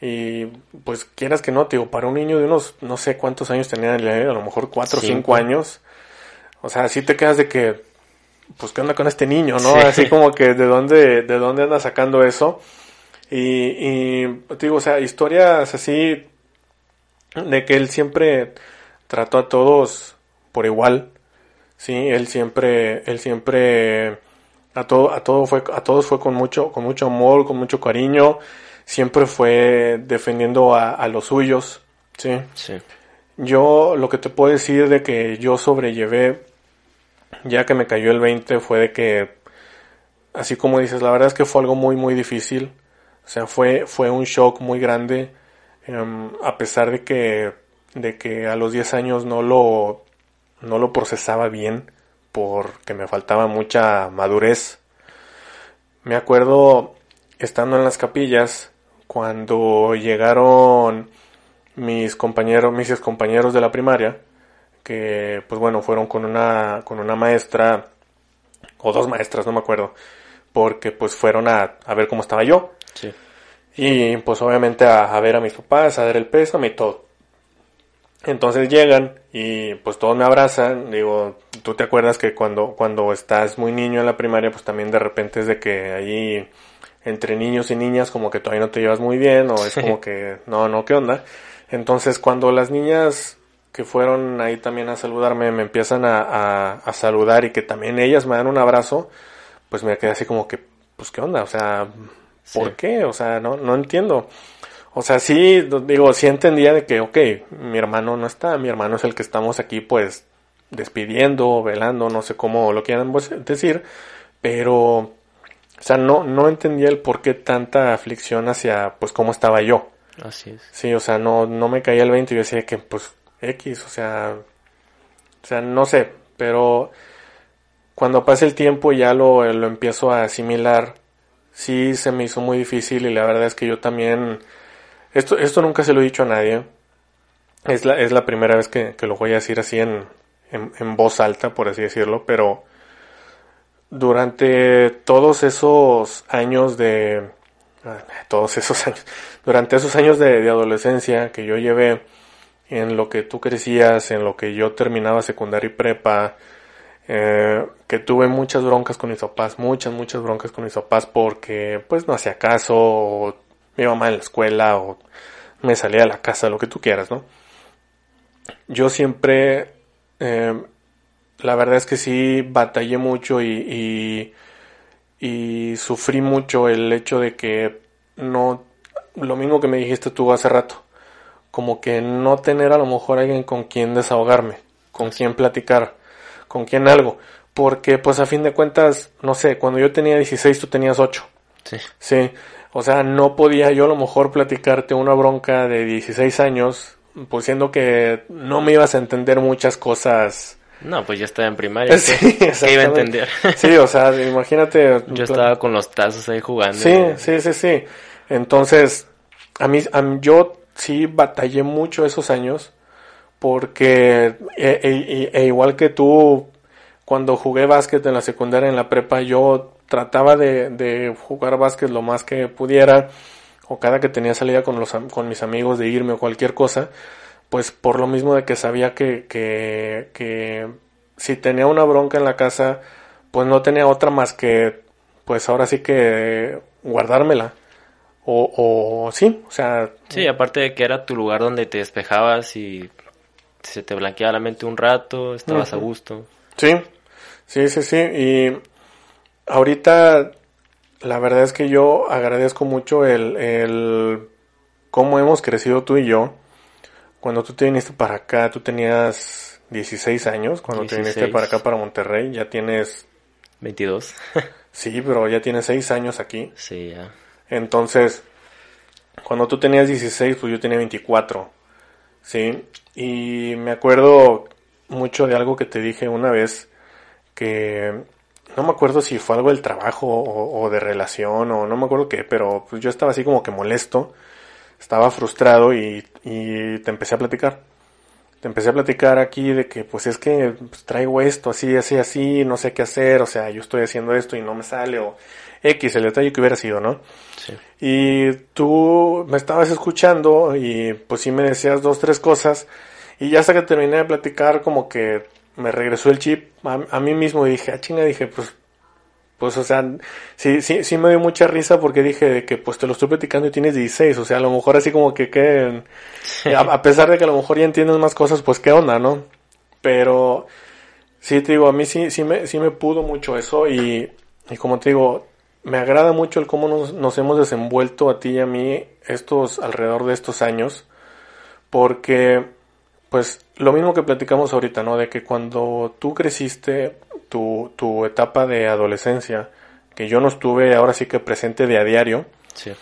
Y pues quieras que no, te digo, para un niño de unos, no sé cuántos años tenía, a lo mejor cuatro o Cinco. años. O sea, así te quedas de que, pues qué onda con este niño, ¿no? Sí. Así como que de dónde, de dónde anda sacando eso. Y, y te digo, o sea, historias así de que él siempre trató a todos por igual. Sí, él siempre, él siempre a todo, a todo fue, a todos fue con mucho, con mucho amor, con mucho cariño. Siempre fue defendiendo a, a los suyos. Sí. Sí. Yo lo que te puedo decir de que yo sobrellevé, ya que me cayó el 20, fue de que, así como dices, la verdad es que fue algo muy, muy difícil. O sea, fue, fue un shock muy grande, em, a pesar de que, de que a los 10 años no lo, no lo procesaba bien, porque me faltaba mucha madurez. Me acuerdo estando en las capillas, cuando llegaron mis compañeros, mis ex compañeros de la primaria, que pues bueno, fueron con una, con una maestra, o dos maestras, no me acuerdo, porque pues fueron a, a ver cómo estaba yo. Sí. Y pues obviamente a, a ver a mis papás, a dar el pésame y todo. Entonces llegan y pues todos me abrazan. Digo, tú te acuerdas que cuando, cuando estás muy niño en la primaria, pues también de repente es de que ahí entre niños y niñas como que todavía no te llevas muy bien o es Sí. como que no, no, ¿qué onda? Entonces cuando las niñas que fueron ahí también a saludarme me empiezan a, a, a saludar y que también ellas me dan un abrazo, pues me quedé así como que, pues qué onda, o sea, ¿por Sí. qué? O sea, no, no entiendo. O sea, sí, digo, sí entendía de que, ok, mi hermano no está, mi hermano es el que estamos aquí, pues, despidiendo, velando, no sé cómo lo quieran pues, decir, pero, o sea, no, no entendía el por qué tanta aflicción hacia, pues, cómo estaba yo. Así es. Sí, o sea, no, no me caía el 20 y yo decía que, pues, X, o sea, o sea, no sé, pero cuando pasa el tiempo ya lo, lo empiezo a asimilar, sí se me hizo muy difícil y la verdad es que yo también, esto, esto nunca se lo he dicho a nadie, es la, es la primera vez que, que lo voy a decir así en, en, en voz alta, por así decirlo, pero durante todos esos años de, ah, todos esos años, durante esos años de, de adolescencia que yo llevé, en lo que tú crecías, en lo que yo terminaba secundaria y prepa, eh, que tuve muchas broncas con mis papás, muchas, muchas broncas con mis papás porque pues no hacía caso, o me iba mal en la escuela, o me salía de la casa, lo que tú quieras, ¿no? Yo siempre, eh, la verdad es que sí batallé mucho y, y, y sufrí mucho el hecho de que no, lo mismo que me dijiste tú hace rato, como que no tener a lo mejor alguien con quien desahogarme, con quien platicar, con quien algo. Porque pues a fin de cuentas, no sé, cuando yo tenía 16 tú tenías 8. Sí. Sí. O sea, no podía yo a lo mejor platicarte una bronca de 16 años, pues siendo que no me ibas a entender muchas cosas. No, pues yo estaba en primaria. Sí, ¿qué, iba a entender? Sí, o sea, imagínate. yo estaba con los tazos ahí jugando. Sí, sí, sí, sí. Entonces, a mí, a mí- yo sí batallé mucho esos años porque e, e- e igual que tú, cuando jugué básquet en la secundaria, en la prepa, yo trataba de, de jugar básquet lo más que pudiera o cada que tenía salida con, los, con mis amigos de irme o cualquier cosa, pues por lo mismo de que sabía que, que, que si tenía una bronca en la casa, pues no tenía otra más que, pues ahora sí que guardármela. O, o sí, o sea, Sí, aparte de que era tu lugar donde te despejabas y se te blanqueaba la mente un rato, estabas a gusto. Sí, sí, sí, sí. Y ahorita la verdad es que yo agradezco mucho el, el cómo hemos crecido tú y yo. Cuando tú te viniste para acá, tú tenías 16 años. Cuando te viniste 16. para acá, para Monterrey, ya tienes, 22. sí, pero ya tienes 6 años aquí. sí, ya. Entonces, cuando tú tenías 16, pues yo tenía 24. ¿Sí? Y me acuerdo mucho de algo que te dije una vez que no me acuerdo si fue algo del trabajo o, o de relación o no me acuerdo qué, pero pues yo estaba así como que molesto, estaba frustrado y, y te empecé a platicar. Te empecé a platicar aquí de que pues es que pues, traigo esto, así, así, así, no sé qué hacer, o sea, yo estoy haciendo esto y no me sale o X, el detalle que hubiera sido, ¿no? Sí. Y tú me estabas escuchando y pues sí me decías dos, tres cosas. Y ya hasta que terminé de platicar como que me regresó el chip a, a mí mismo y dije, ah chinga, dije, pues, pues o sea, sí, sí, sí me dio mucha risa porque dije de que pues te lo estoy platicando y tienes 16, o sea, a lo mejor así como que, que a, a pesar de que a lo mejor ya entiendes más cosas, pues qué onda, ¿no? Pero sí te digo, a mí sí, sí me, sí me pudo mucho eso y, y como te digo, me agrada mucho el cómo nos, nos hemos desenvuelto a ti y a mí estos alrededor de estos años porque pues lo mismo que platicamos ahorita, ¿no? De que cuando tú creciste tu, tu etapa de adolescencia, que yo no estuve ahora sí que presente de a diario, Sí.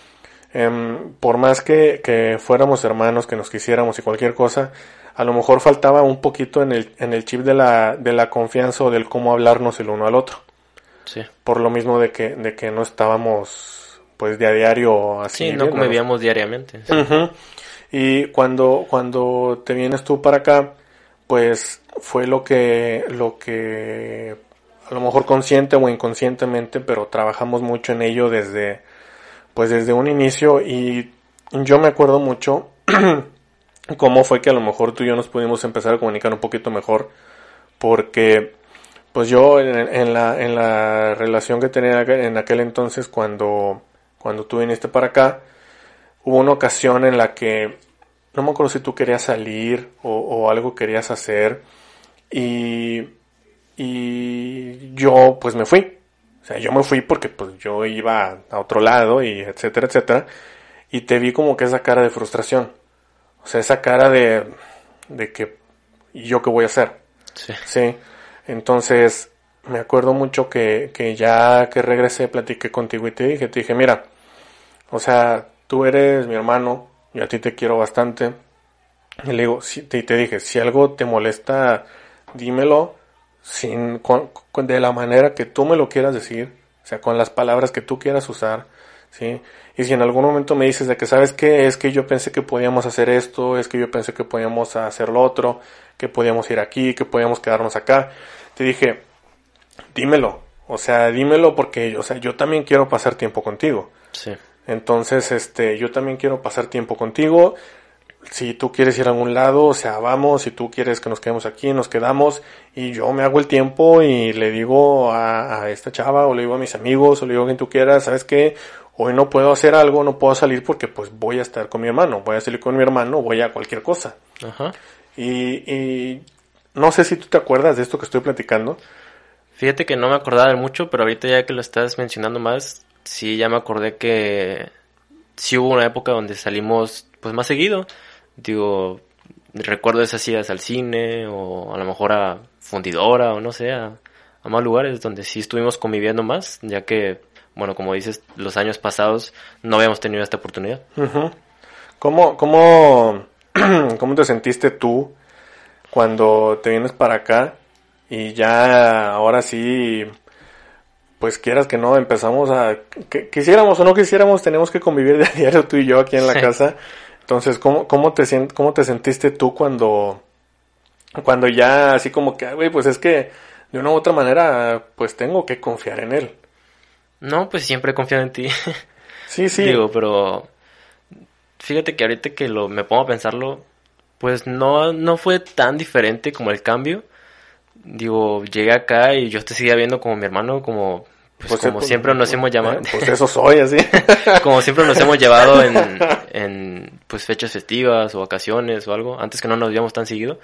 em, por más que, que fuéramos hermanos, que nos quisiéramos y cualquier cosa, a lo mejor faltaba un poquito en el, en el chip de la, de la confianza o del cómo hablarnos el uno al otro Sí. por lo mismo de que, de que no estábamos pues de a diario así. Sí, no convivíamos diariamente. Y cuando, cuando te vienes tú para acá, pues fue lo que, lo que a lo mejor consciente o inconscientemente, pero trabajamos mucho en ello desde, pues desde un inicio. Y yo me acuerdo mucho cómo fue que a lo mejor tú y yo nos pudimos empezar a comunicar un poquito mejor, porque pues yo en, en la, en la relación que tenía en aquel entonces cuando, cuando tú viniste para acá, hubo una ocasión en la que no me acuerdo si tú querías salir o, o algo querías hacer y, y yo pues me fui. O sea, yo me fui porque pues yo iba a otro lado y etcétera, etcétera. Y te vi como que esa cara de frustración. O sea, esa cara de, de que, ¿y yo qué voy a hacer? Sí. Sí. Entonces, me acuerdo mucho que, que ya que regresé, platiqué contigo y te dije, te dije, mira, o sea, tú eres mi hermano, y a ti te quiero bastante. Y le digo, si, te, dije, si algo te molesta, dímelo sin, con- con- de la manera que tú me lo quieras decir, O sea, con las palabras que tú quieras usar, ¿sí? Y si en algún momento me dices de que, ¿sabes qué? Es que yo pensé que podíamos hacer esto, es que yo pensé que podíamos hacer lo otro, que podíamos ir aquí, que podíamos quedarnos acá. Te dije, dímelo. O sea, dímelo porque, o sea, yo también quiero pasar tiempo contigo. Sí. Entonces, este, yo también quiero pasar tiempo contigo. Si tú quieres ir a algún lado, o sea, vamos. Si tú quieres que nos quedemos aquí, nos quedamos. Y yo me hago el tiempo y le digo a, a esta chava, o le digo a mis amigos, o le digo a quien tú quieras, ¿sabes qué? Hoy no puedo hacer algo, no puedo salir porque pues voy a estar con mi hermano. Voy a salir con mi hermano, voy a cualquier cosa. Ajá. Y, y no sé si tú te acuerdas de esto que estoy platicando. Fíjate que no me acordaba de mucho, pero ahorita ya que lo estás mencionando más, sí ya me acordé que sí hubo una época donde salimos pues más seguido. Digo, recuerdo esas idas al cine o a lo mejor a fundidora o no sé, a, a más lugares donde sí estuvimos conviviendo más, ya que, bueno, como dices, los años pasados no habíamos tenido esta oportunidad. ¿Cómo, cómo, ¿Cómo te sentiste tú cuando te vienes para acá y ya ahora sí, pues quieras que no, empezamos a, que, quisiéramos o no quisiéramos, tenemos que convivir de a diario tú y yo aquí en la Sí. casa. Entonces, ¿cómo, cómo, te, ¿cómo te sentiste tú cuando, cuando ya así como que, "Ay, güey, pues es que de una u otra manera, pues tengo que confiar en él? No, pues siempre he confiado en ti. Sí, sí. Digo, pero fíjate que ahorita que lo me pongo a pensarlo, pues no, no fue tan diferente como el cambio. Digo, llegué acá y yo te seguía viendo como mi hermano, como pues, Pues, como siempre nos hemos llamado, Pues eso soy, así. como siempre nos hemos llevado en, en pues fechas festivas o vacaciones o algo, antes que no nos veíamos tan seguido.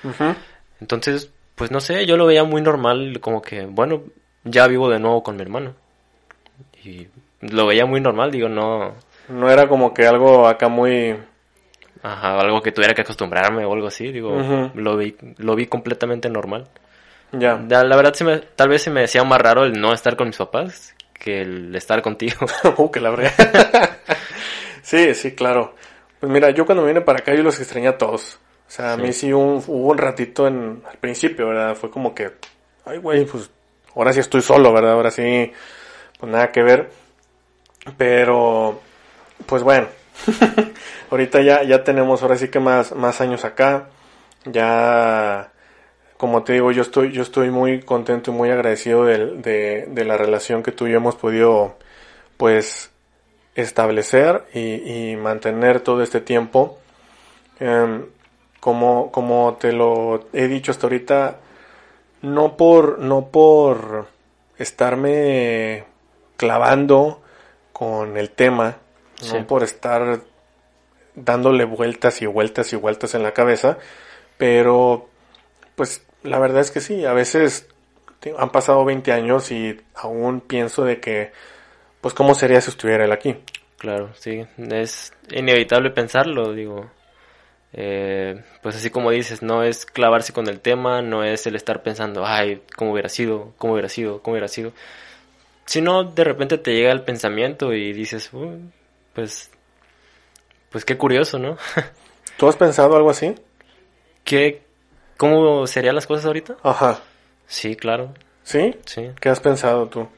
Entonces, pues no sé, yo lo veía muy normal, como que, bueno, ya vivo de nuevo con mi hermano. Y lo veía muy normal, digo, no, No era como que algo acá muy... Ajá, algo que tuviera que acostumbrarme o algo así, digo, lo vi, lo vi completamente normal. Ya. La, la verdad, se me, tal vez se me decía más raro el no estar con mis papás que el estar contigo. Uh, que la verdad. sí, sí, claro. Pues mira, yo cuando vine para acá yo los extrañé a todos. O sea, a mí sí un- hubo un ratito en, al principio, ¿verdad? Fue como que, ay, güey, pues ahora sí estoy solo, ¿verdad? Ahora sí, pues nada que ver. Pero, pues bueno, ahorita ya, ya tenemos ahora sí que más, más años acá. Ya, como te digo, yo estoy, yo estoy muy contento y muy agradecido de, de la relación que tú y yo hemos podido, pues, establecer y, y mantener todo este tiempo. Em, como, como te lo he dicho hasta ahorita, no por, no por estarme clavando con el tema, Sí. no por estar dándole vueltas y vueltas y vueltas en la cabeza, pero pues la verdad es que sí, a veces han pasado 20 años y aún pienso de que, pues cómo sería si estuviera él aquí. Claro, sí, es inevitable pensarlo, digo. Eh, pues así como dices, no es clavarse con el tema, no es el estar pensando, ay, cómo hubiera sido, cómo hubiera sido, cómo hubiera sido. Sino de repente te llega el pensamiento y dices, "Uy, pues, pues qué curioso, ¿no? ¿Tú has pensado algo así? ¿Qué, ¿Cómo serían las cosas ahorita? Ajá. Sí, claro, ¿Sí? sí. ¿Qué has pensado tú?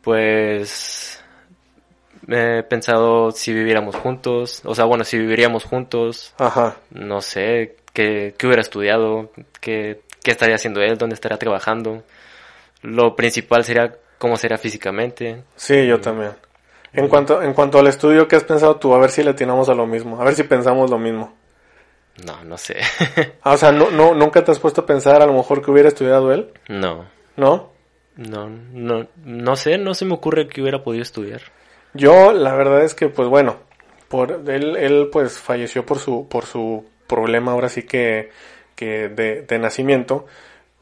Pues he pensado si viviéramos juntos, o sea, bueno, si viviríamos juntos, Ajá. no sé, qué, qué hubiera estudiado, qué, qué estaría haciendo él, dónde estaría trabajando. Lo principal sería cómo sería físicamente. Sí, yo también. En cuanto, en cuanto al estudio, ¿qué has pensado tú? A ver si le atinamos a lo mismo. A ver si pensamos lo mismo. No, no sé. Ah, o sea, no, no, ¿nunca te has puesto a pensar a lo mejor que hubiera estudiado él? no, ¿No? no, no, no sé, no se me ocurre que hubiera podido estudiar. Yo, la verdad es que, pues bueno, por él, él pues falleció por su, por su problema ahora sí que, que de, de nacimiento,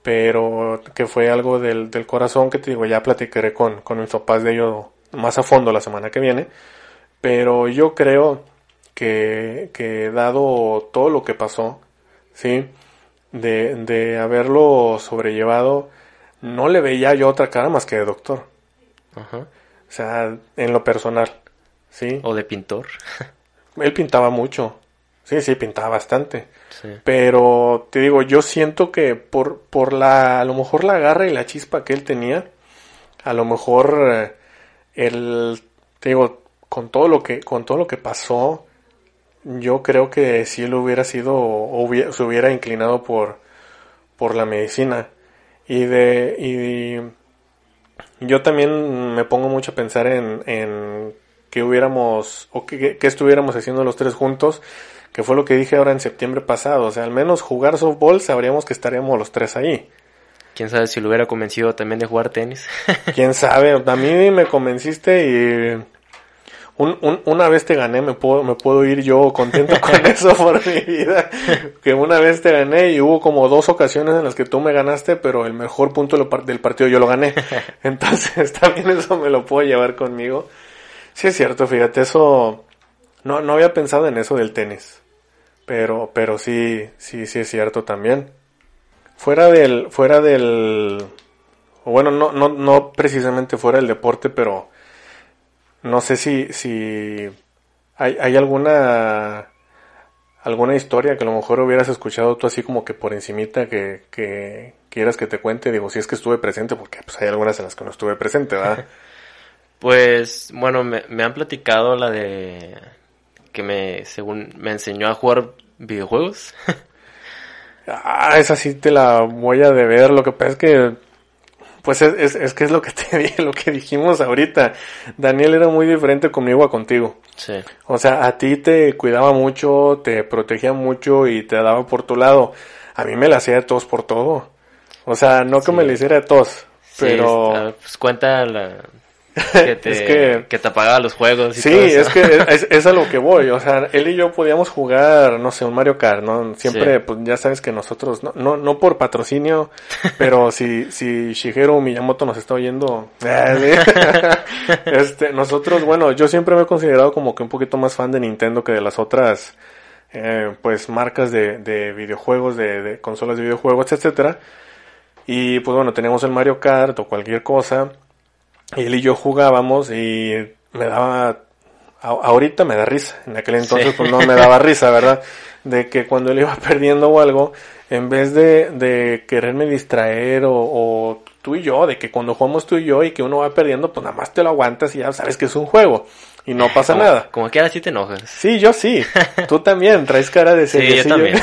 pero que fue algo del, del corazón que te digo, ya platicaré con, con mis papás de ello más a fondo la semana que viene, pero yo creo que, que dado todo lo que pasó, sí, de, de haberlo sobrellevado, no le veía yo otra cara más que de doctor. Ajá. O sea, en lo personal, ¿sí? O de pintor. Él pintaba mucho. Sí, sí, pintaba bastante. Sí. Pero te digo, yo siento que por, por la, a lo mejor la garra y la chispa que él tenía, a lo mejor eh, el, te digo, con todo lo que, con todo lo que pasó, yo creo que si él hubiera sido, o se hubiera inclinado por, por la medicina. Y de, y yo también me pongo mucho a pensar en, en que hubiéramos, o que, que estuviéramos haciendo los tres juntos, que fue lo que dije ahora en septiembre pasado. O sea, al menos jugar softball sabríamos que estaríamos los tres ahí. Quién sabe si lo hubiera convencido también de jugar tenis. Quién sabe, a mí me convenciste y una vez te gané, me puedo, me puedo ir yo contento con eso por mi vida. Que una vez te gané y hubo como dos ocasiones en las que tú me ganaste, pero el mejor punto del partido yo lo gané. Entonces también eso me lo puedo llevar conmigo. Sí es cierto, fíjate, eso no, no había pensado en eso del tenis. Pero, pero sí, sí, sí es cierto también. Fuera del, fuera del, bueno, no, no, no precisamente fuera del deporte, pero no sé si, si hay, hay alguna, alguna historia que a lo mejor hubieras escuchado tú así como que por encimita que, que quieras que te cuente. Digo, si es que estuve presente, porque pues hay algunas en las que no estuve presente, ¿verdad? pues, bueno, me, me han platicado la de que me, según, me enseñó a jugar videojuegos. ah, esa sí te la voy a deber. Lo que pasa es que, pues es, es, que es lo que te dije, lo que dijimos ahorita. Daniel era muy diferente conmigo a contigo. Sí. O sea, a ti te cuidaba mucho, te protegía mucho y te daba por tu lado. A mí me la hacía de tos por todo. O sea, no que me la hiciera de tos, pero... Ah, pues cuenta la, que te, que, te apagaba los juegos. Y sí, es que es, a lo que voy. O sea, él y yo podíamos jugar, no sé, un Mario Kart, ¿no? Siempre, pues ya sabes que nosotros, no, no, no por patrocinio, pero si, si Shigeru Miyamoto nos está oyendo, este, nosotros, bueno, yo siempre me he considerado como que un poquito más fan de Nintendo que de las otras, eh, pues marcas de, de videojuegos, de, de consolas de videojuegos, etcétera. Y pues bueno, tenemos el Mario Kart o cualquier cosa él y yo jugábamos y me daba, ahorita me da risa, en aquel entonces pues no me daba risa, ¿verdad? De que cuando él iba perdiendo o algo, en vez de, de quererme distraer o, o, tú y yo, de que cuando jugamos tú y yo y que uno va perdiendo, pues nada más te lo aguantas y ya sabes que es un juego y no pasa nada. Como que ahora sí te enojas. Sí, yo sí. Tú también traes cara de serio. Sí, yo también.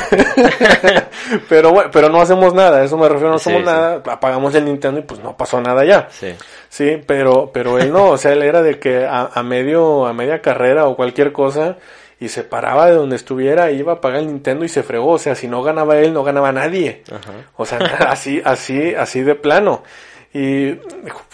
pero bueno, pero no hacemos nada, eso me refiero, no hacemos nada, apagamos el Nintendo y pues no pasó nada ya. Sí. Sí, pero pero él no, o sea, él era de que a, a medio a media carrera o cualquier cosa y se paraba de donde estuviera, iba a apagar el Nintendo y se fregó, o sea, si no ganaba él, no ganaba nadie. Ajá. O sea, así así así de plano. Y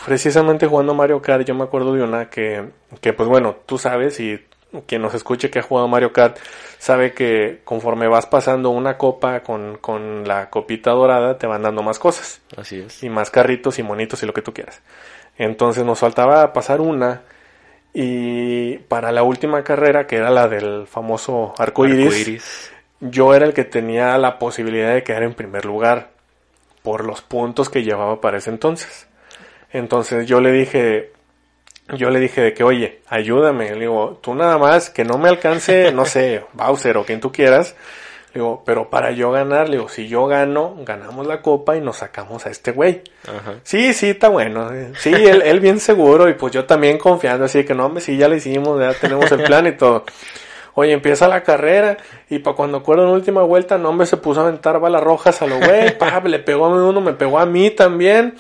precisamente jugando Mario Kart, yo me acuerdo de una que, que pues bueno, tú sabes y quien nos escuche que ha jugado Mario Kart sabe que conforme vas pasando una copa con, con la copita dorada te van dando más cosas. Así es. Y más carritos y monitos y lo que tú quieras. Entonces nos faltaba pasar una y para la última carrera, que era la del famoso arco iris, yo era el que tenía la posibilidad de quedar en primer lugar por los puntos que llevaba para ese entonces. Entonces yo le dije, yo le dije de que, oye, ayúdame. Le digo, tú nada más, que no me alcance, no sé, Bowser o quien tú quieras. Le digo, pero para yo ganar, le digo, si yo gano, ganamos la copa y nos sacamos a este güey. Sí, sí, está bueno. Sí, él, él bien seguro y pues yo también confiando, así que no, hombre, sí, ya lo hicimos, ya tenemos el plan y todo. Oye, empieza la carrera y para cuando acuerdo en última vuelta, no, hombre, se puso a aventar balas rojas a lo güey, le pegó a uno, me pegó a mí también.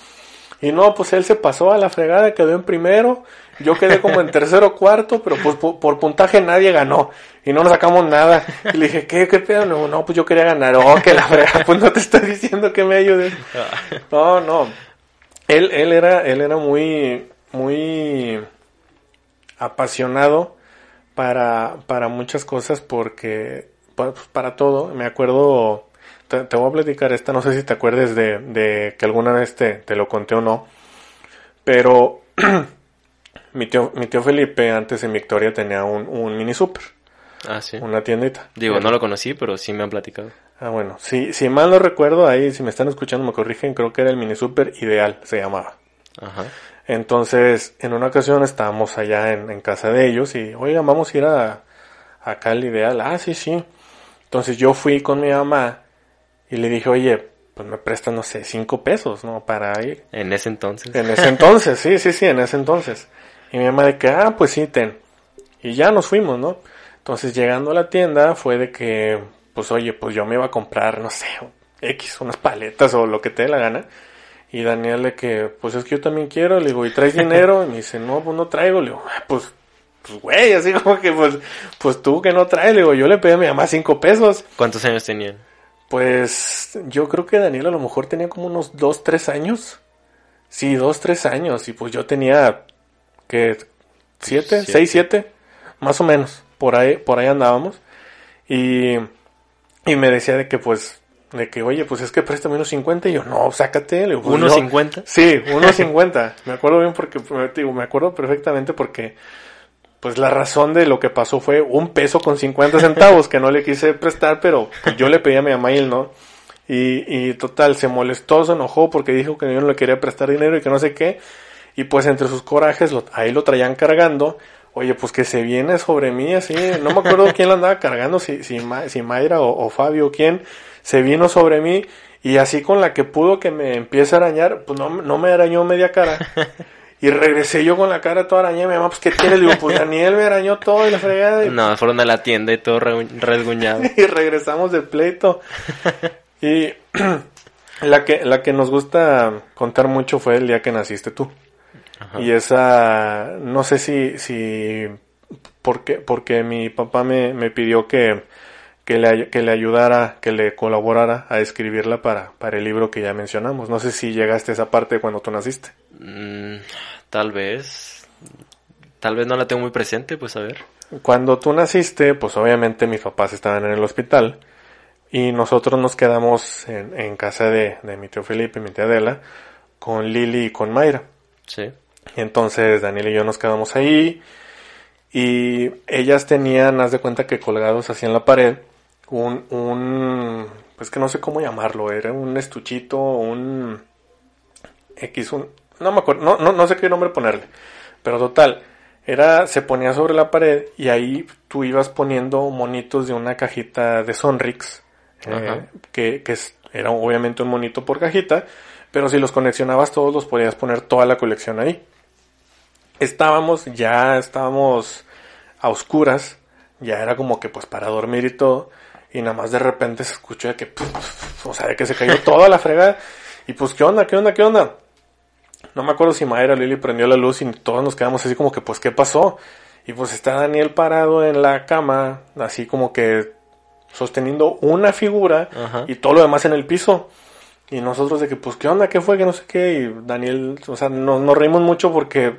Y no, pues él se pasó a la fregada, quedó en primero. Yo quedé como en tercero o cuarto, pero pues por, puntaje nadie ganó. Y no nos sacamos nada. Y le dije, ¿qué, qué pedo? No, no, pues yo quería ganar. Oh, que la fregada, pues no te estoy diciendo que me ayudes. No, no. Él, él era, él era muy, muy apasionado para, para muchas cosas porque, pues, para todo, me acuerdo, te, voy a platicar esta, no sé si te acuerdes de, de que alguna vez te, te lo conté o no, pero mi, tío, mi tío Felipe antes en Victoria tenía un, un mini super. Ah, sí. Una tiendita. Digo, no lo conocí, pero sí me han platicado. Ah, bueno. Si, si mal no recuerdo, ahí, si me están escuchando, me corrigen, creo que era el mini super ideal, se llamaba. Ajá. Entonces, en una ocasión estábamos allá en, casa de ellos y, oiga, vamos a ir a, acá al ideal. Ah, sí, sí. Entonces yo fui con mi mamá y le dije, oye, pues me prestan, no sé, cinco pesos, ¿no? Para ir. En ese entonces. En ese entonces, sí, sí, sí, en ese entonces. Y mi mamá de que, ah, pues sí, ten. Y ya nos fuimos, ¿no? Entonces llegando a la tienda fue de que, pues oye, pues yo me iba a comprar, no sé, X, unas paletas o lo que te dé la gana. Y Daniel de que, pues es que yo también quiero, le digo, ¿y traes dinero? Y me dice, no, pues no traigo. Le digo, ah, pues, pues güey, así como que, pues, pues tú que no traes. Le digo, yo le pedí a mi mamá cinco pesos. ¿Cuántos años tenían? Pues yo creo que Daniel a lo mejor tenía como unos dos, tres años. Sí, dos, tres años. Y pues yo tenía, que ¿Siete? Siete. ¿Seis, siete? Más o menos. Por ahí, por ahí andábamos. Y, y me decía de que pues, de que, oye, pues es que préstame unos 50. Y yo, no, sácate. Le digo, pues, ¿Unos yo- 50? Sí, unos 50. me acuerdo bien porque, digo, me acuerdo perfectamente porque, pues la razón de lo que pasó fue un peso con 50 centavos que no le quise prestar, pero pues, yo le pedí a mi mamá y él no. Y, y total, se molestó, se enojó porque dijo que yo no le quería prestar dinero y que no sé qué. Y pues entre sus corajes, lo- ahí lo traían cargando. Oye, pues que se viene sobre mí así. No me acuerdo quién lo andaba cargando, si, si, Ma- si Mayra o, o Fabio, quién. Se vino sobre mí y así con la que pudo que me empiece a arañar, pues no, no me arañó media cara. Y regresé yo con la cara toda arañada. Mi mamá, pues ¿qué tiene? Le digo, pues Daniel me arañó todo y la fregada. Y, No, fueron a la tienda y todo re- resguñado. y regresamos de pleito. Y la que, la que nos gusta contar mucho fue el día que naciste tú. Ajá. Y esa, no sé si, si, porque, porque mi papá me, me pidió que, que le, que le ayudara, que le colaborara a escribirla para, para el libro que ya mencionamos. No sé si llegaste a esa parte cuando tú naciste. Mm, tal vez. Tal vez no la tengo muy presente, pues a ver. Cuando tú naciste, pues obviamente mis papás estaban en el hospital y nosotros nos quedamos en, en casa de, de mi tío Felipe y mi tía Adela con Lili y con Mayra. Sí. Y entonces Daniel y yo nos quedamos ahí y ellas tenían, haz de cuenta que colgados así en la pared, un, un, pues que no sé cómo llamarlo, era un estuchito, un X, un, no me acuerdo, no, no, no sé qué nombre ponerle, pero total, era, se ponía sobre la pared y ahí tú ibas poniendo monitos de una cajita de Sonrix, eh, que, que era obviamente un monito por cajita, pero si los conexionabas todos los podías poner toda la colección ahí. Estábamos, ya estábamos a oscuras, ya era como que pues para dormir y todo, y nada más de repente se escuchó de que, o sea, de que se cayó toda la fregada, y pues, ¿qué onda? ¿Qué onda? ¿Qué onda? No me acuerdo si Mayra Lili prendió la luz y todos nos quedamos así como que, pues, ¿qué pasó? Y pues está Daniel parado en la cama, así como que sosteniendo una figura Ajá. y todo lo demás en el piso. Y nosotros de que, pues, ¿qué onda? ¿Qué fue? Que no sé qué. Y Daniel, o sea, no- nos reímos mucho porque,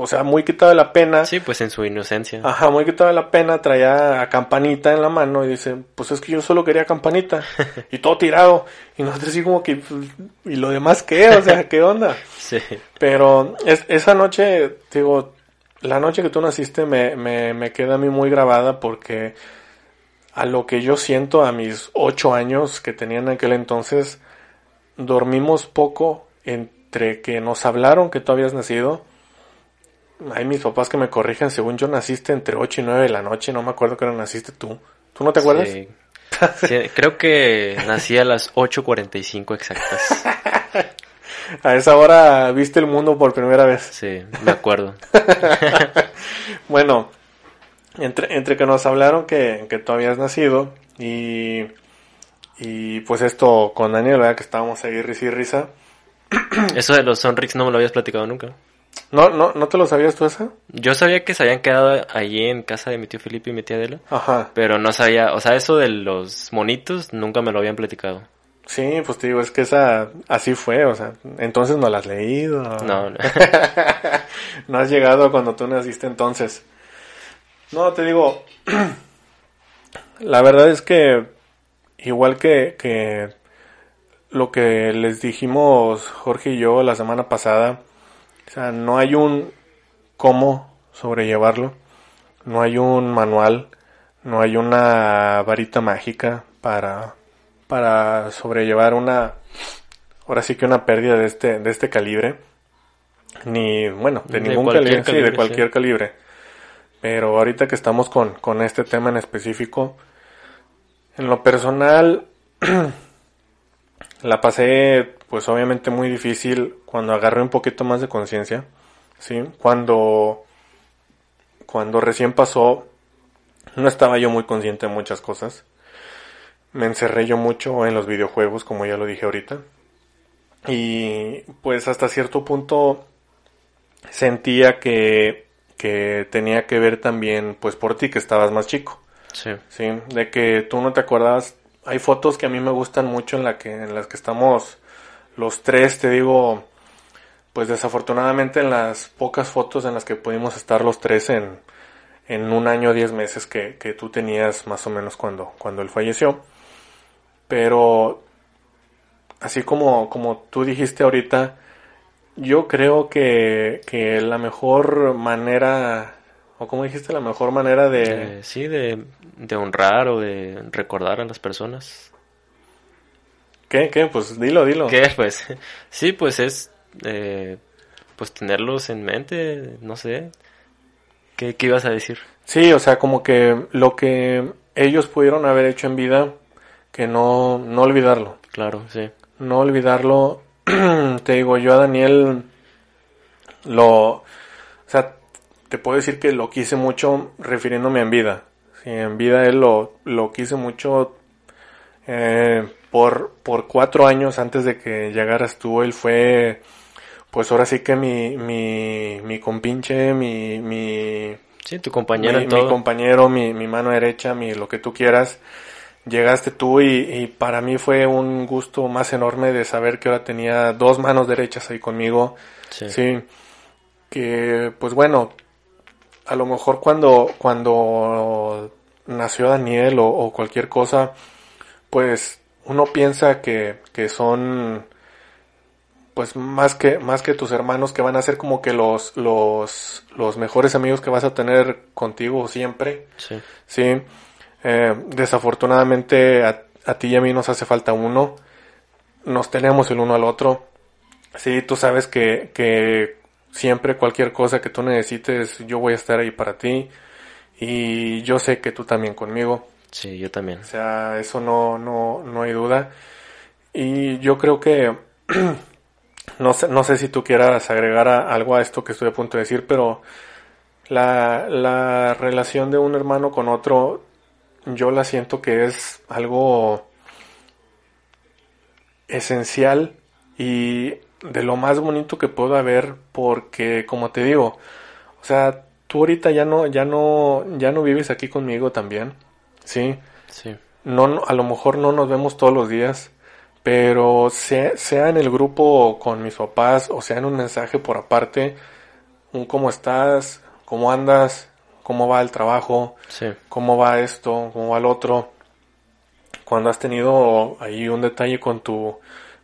o sea, muy quitado de la pena. Sí, pues en su inocencia. Ajá, muy quitado de la pena, traía a campanita en la mano y dice, pues es que yo solo quería campanita. y todo tirado. Y nosotros así como que, pues, ¿y lo demás qué? O sea, ¿qué onda? Sí. Pero es- esa noche, digo, la noche que tú naciste me, me, me queda a mí muy grabada porque a lo que yo siento a mis ocho años que tenía en aquel entonces, dormimos poco entre que nos hablaron que tú habías nacido. Hay mis papás que me corrijan, según yo naciste entre 8 y 9 de la noche, no me acuerdo que naciste tú. ¿Tú no te acuerdas? Sí. Sí, creo que nací a las 8.45 exactas. A esa hora viste el mundo por primera vez. Sí, me acuerdo. Bueno, entre, entre que nos hablaron que, que tú habías nacido y, y pues esto con Daniel, ¿verdad? Que estábamos ahí risa y risa. Eso de los Sonrix no me lo habías platicado nunca. ¿No, no, ¿No te lo sabías tú esa? Yo sabía que se habían quedado allí en casa de mi tío Felipe y mi tía Adela, Ajá. pero no sabía, o sea, eso de los monitos nunca me lo habían platicado. Sí, pues te digo, es que esa así fue, o sea, entonces no la has leído. No, no. no has llegado cuando tú naciste entonces. No, te digo, la verdad es que igual que, que lo que les dijimos Jorge y yo la semana pasada, o sea, no hay un cómo sobrellevarlo, no hay un manual, no hay una varita mágica para, para sobrellevar una, ahora sí que una pérdida de este, de este calibre, ni, bueno, de, De ningún calibre, sí, de cualquier sí. calibre. Pero ahorita que estamos con, con este tema en específico, en lo personal, la pasé pues obviamente muy difícil cuando agarré un poquito más de conciencia, ¿sí? Cuando, cuando recién pasó, no estaba yo muy consciente de muchas cosas. Me encerré yo mucho en los videojuegos, como ya lo dije ahorita. Y pues hasta cierto punto sentía que, que tenía que ver también pues por ti que estabas más chico. Sí. Sí, de que tú no te acuerdas. Hay fotos que a mí me gustan mucho en, la que, en las que estamos los tres, te digo, pues desafortunadamente en las pocas fotos en las que pudimos estar los tres en, en un año, diez meses que, que tú tenías más o menos cuando, cuando él falleció. Pero, así como, como tú dijiste ahorita, yo creo que, que la mejor manera, o como dijiste, la mejor manera de... Eh, sí, de, de honrar o de recordar a las personas. ¿Qué? ¿Qué? Pues dilo, dilo. ¿Qué? Pues sí, pues es eh, pues tenerlos en mente, no sé. ¿Qué, ¿Qué ibas a decir? Sí, o sea, como que lo que ellos pudieron haber hecho en vida, que no, no olvidarlo. Claro, sí. No olvidarlo. te digo, yo a Daniel lo... O sea, te puedo decir que lo quise mucho refiriéndome en vida. Sí, en vida él lo, lo quise mucho eh, por, por cuatro años antes de que llegaras tú. Él fue, pues ahora sí que mi, mi, mi compinche, mi, mi, Sí, tu compañero mi, en mi todo. compañero, mi, mi mano derecha, mi lo que tú quieras. Llegaste tú y, y para mí fue un gusto más enorme de saber que ahora tenía dos manos derechas ahí conmigo. Sí. Sí. Que, pues bueno, a lo mejor cuando, cuando nació Daniel o, o cualquier cosa, pues uno piensa que, que son, pues más que, más que tus hermanos que van a ser como que los, los, los mejores amigos que vas a tener contigo siempre. Sí. Sí. Eh, desafortunadamente a, a ti y a mí nos hace falta uno. Nos tenemos el uno al otro. Sí, tú sabes que, que siempre cualquier cosa que tú necesites, yo voy a estar ahí para ti. Y yo sé que tú también conmigo. Sí, yo también. O sea, eso no, no, no hay duda. Y yo creo que, no sé, no sé si tú quieras agregar algo a esto que estoy a punto de decir, pero la, la relación de un hermano con otro, yo la siento que es algo esencial y de lo más bonito que puedo haber porque como te digo, o sea, tú ahorita ya no ya no ya no vives aquí conmigo también. Sí. Sí. No no- a lo mejor no nos vemos todos los días, pero sea, sea en el grupo con mis papás o sea en un mensaje por aparte, un cómo estás, cómo andas, cómo va el trabajo, Sí. cómo va esto, cómo va el otro. Cuando has tenido ahí un detalle con tu,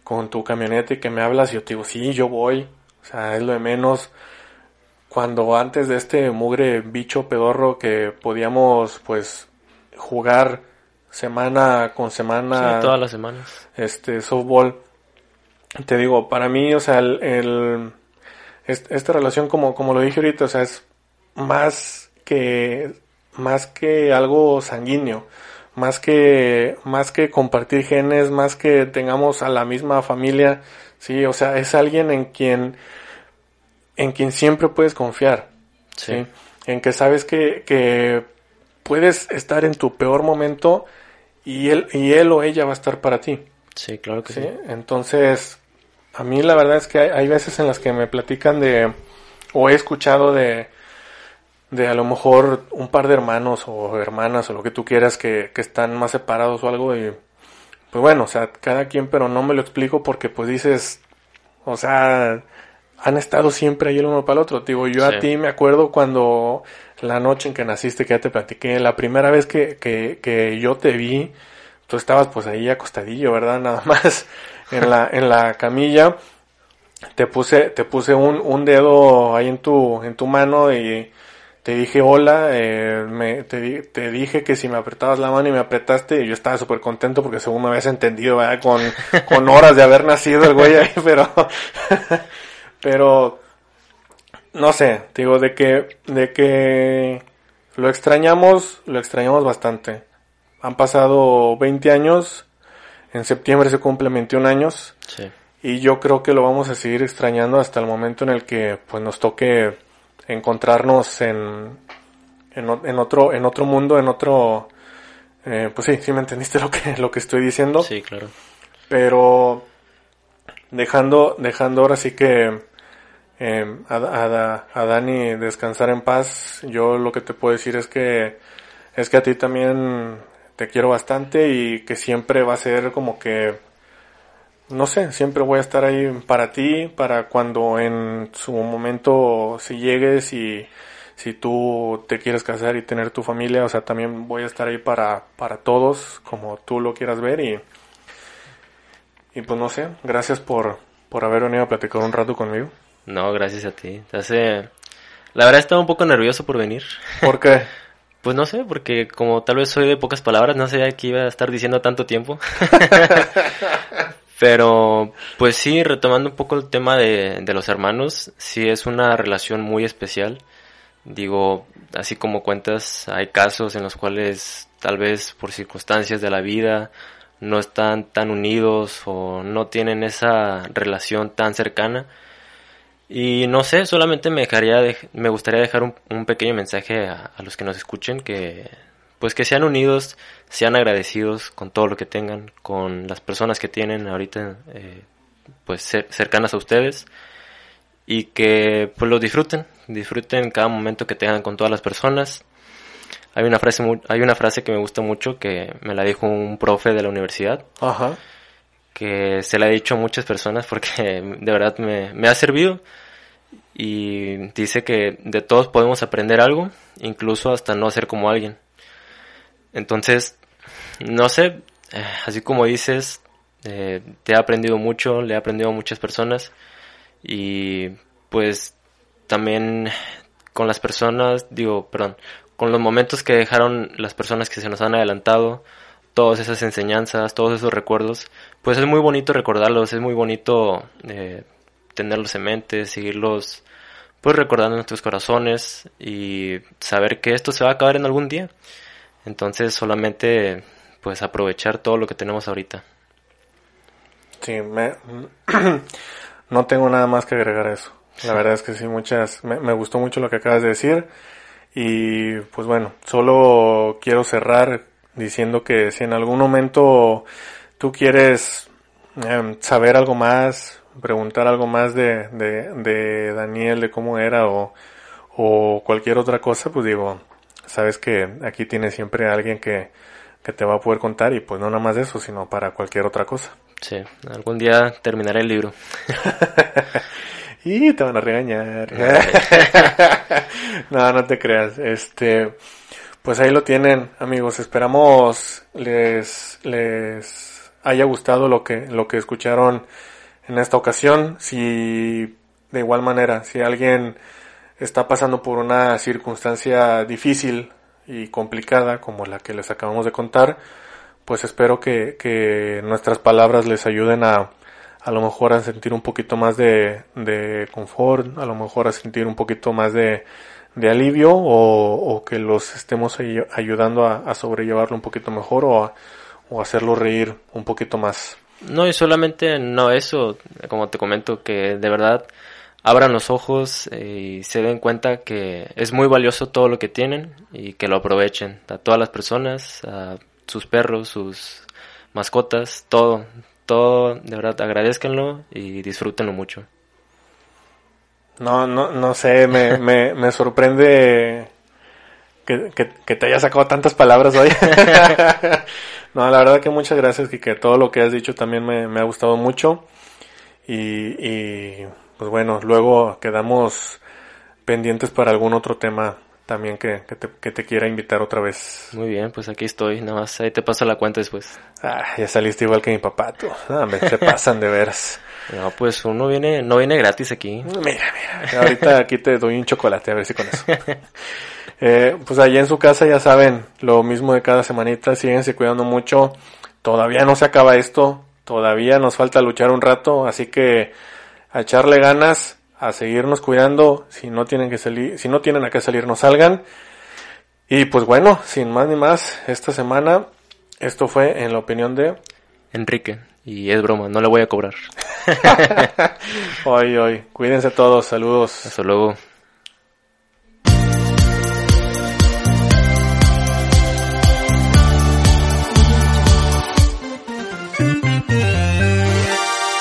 con tu camioneta y que me hablas, yo te digo, sí, yo voy. O sea, es lo de menos. Cuando antes de este mugre bicho pedorro que podíamos, pues, jugar semana con semana Sí, todas las semanas. este softball te digo para mí o sea el, el- est- esta relación como como lo dije ahorita o sea es más que más que algo sanguíneo más que más que compartir genes más que tengamos a la misma familia sí o sea es alguien en quien en quien siempre puedes confiar Sí. ¿sí? En que sabes que, que puedes estar en tu peor momento y él, y él o ella va a estar para ti. Sí, claro que ¿sí? sí. Entonces, a mí la verdad es que hay, hay veces en las que me platican de, o he escuchado de, de a lo mejor un par de hermanos o hermanas o lo que tú quieras que, que están más separados o algo y pues bueno, o sea, cada quien, pero no me lo explico porque pues dices, o sea, han estado siempre ahí el uno para el otro. Digo, yo Sí. a ti me acuerdo cuando la noche en que naciste, que ya te platiqué, la primera vez que, que, que yo te vi, tú estabas pues ahí acostadillo, ¿verdad? Nada más en la, en la camilla. Te puse, te puse un, un dedo ahí en tu, en tu mano y te dije hola, eh, me, te, di- te dije que si me apretabas la mano y me apretaste, y yo estaba súper contento porque según me habías entendido, ¿verdad? Con, con horas de haber nacido el güey ahí, pero, pero, no sé, digo, de que, de que lo extrañamos, lo extrañamos bastante. Han pasado 20 años, en septiembre se cumplen 21 años. Sí. Y yo creo que lo vamos a seguir extrañando hasta el momento en el que pues nos toque encontrarnos en, en otro, en otro mundo, en otro, eh, pues sí, sí me entendiste lo que, lo que estoy diciendo. Sí, claro. Pero dejando, dejando ahora sí que eh, a, a- a Dani descansar en paz, yo lo que te puedo decir es que es que a ti también te quiero bastante y que siempre va a ser como que no sé, siempre voy a estar ahí para ti, para cuando en su momento si llegues y si tú te quieres casar y tener tu familia, o sea, también voy a estar ahí para, para todos, como tú lo quieras ver y, y pues no sé, gracias por, por haber venido a platicar un rato conmigo. No, gracias a ti. Hace... La verdad estaba un poco nervioso por venir. Porque, Pues no sé, porque como tal vez soy de pocas palabras, no sabía que iba a estar diciendo tanto tiempo. Pero, pues sí, retomando un poco el tema de, de los hermanos, sí es una relación muy especial. Digo, así como cuentas, hay casos en los cuales tal vez por circunstancias de la vida no están tan unidos o no tienen esa relación tan cercana. Y no sé, solamente me dejaría dej- me gustaría dejar un, pequeño mensaje a, los que nos escuchen que pues que sean unidos, sean agradecidos con todo lo que tengan, con las personas que tienen ahorita eh, pues cer- cercanas a ustedes y que pues lo disfruten, disfruten cada momento que tengan con todas las personas. Hay una frase hay una frase que me gusta mucho que me la dijo un profe de la universidad ajá, que se la he dicho a muchas personas porque de verdad me, ha servido y dice que de todos podemos aprender algo, incluso hasta no ser como alguien. Entonces, no sé, eh, así como dices, eh, te he aprendido mucho, le he aprendido a muchas personas y pues también con las personas, digo, perdón, con los momentos que dejaron las personas que se nos han adelantado, todas esas enseñanzas, todos esos recuerdos, pues es muy bonito recordarlos, es muy bonito eh, tenerlos en mente, seguirlos pues recordando en nuestros corazones y saber que esto se va a acabar en algún día. Entonces solamente pues aprovechar todo lo que tenemos ahorita. sí, me, no tengo nada más que agregar a eso. La verdad es que sí, muchas, me, me gustó mucho lo que acabas de decir. Y pues bueno, solo quiero cerrar diciendo que si en algún momento tú quieres em, saber algo más, preguntar algo más de, de, de Daniel, de cómo era o, o cualquier otra cosa, pues digo, sabes que aquí tienes siempre a alguien que, que te va a poder contar y pues no nada más de eso, sino para cualquier otra cosa. Sí, algún día terminaré el libro. Y te van a regañar. no, no te creas. Este, pues ahí lo tienen, amigos. Esperamos les les haya gustado lo que lo que escucharon en esta ocasión. Si de igual manera, si alguien está pasando por una circunstancia difícil y complicada como la que les acabamos de contar, pues espero que, que nuestras palabras les ayuden a, a lo mejor a sentir un poquito más de, de confort, a lo mejor a sentir un poquito más de, de alivio o, o que los estemos ay- ayudando a, a sobrellevarlo un poquito mejor o a, o hacerlo reír un poquito más. No, y solamente no eso, como te comento, que de verdad abran los ojos eh, y se den cuenta que es muy valioso todo lo que tienen y que lo aprovechen. A todas las personas, a sus perros, sus mascotas, todo, todo, de verdad, agradezcanlo y disfrútenlo mucho. No, no, no sé, me, me, me sorprende que, que, que te haya sacado tantas palabras hoy. no, la verdad que muchas gracias y que todo lo que has dicho también me, me ha gustado mucho. Y, y pues bueno, luego quedamos pendientes para algún otro tema también que, que, te, que te quiera invitar otra vez. Muy bien, pues aquí estoy, nada más ahí te paso la cuenta después. Ah, ya saliste igual que mi papá, tú. No, me se pasan de veras. No, pues uno viene, no viene gratis aquí. Mira, mira. Ahorita aquí te doy un chocolate, a ver si con eso. Eh, pues allá en su casa ya saben, lo mismo de cada semanita, síguense cuidando mucho. Todavía no se acaba esto, todavía nos falta luchar un rato, así que a echarle ganas, a seguirnos cuidando. Si no tienen que salir, si no tienen a qué salir, no salgan. Y pues bueno, sin más ni más, esta semana esto fue en la opinión de Enrique. Y es broma, no le voy a cobrar. hoy, hoy. Cuídense todos, saludos. Hasta luego.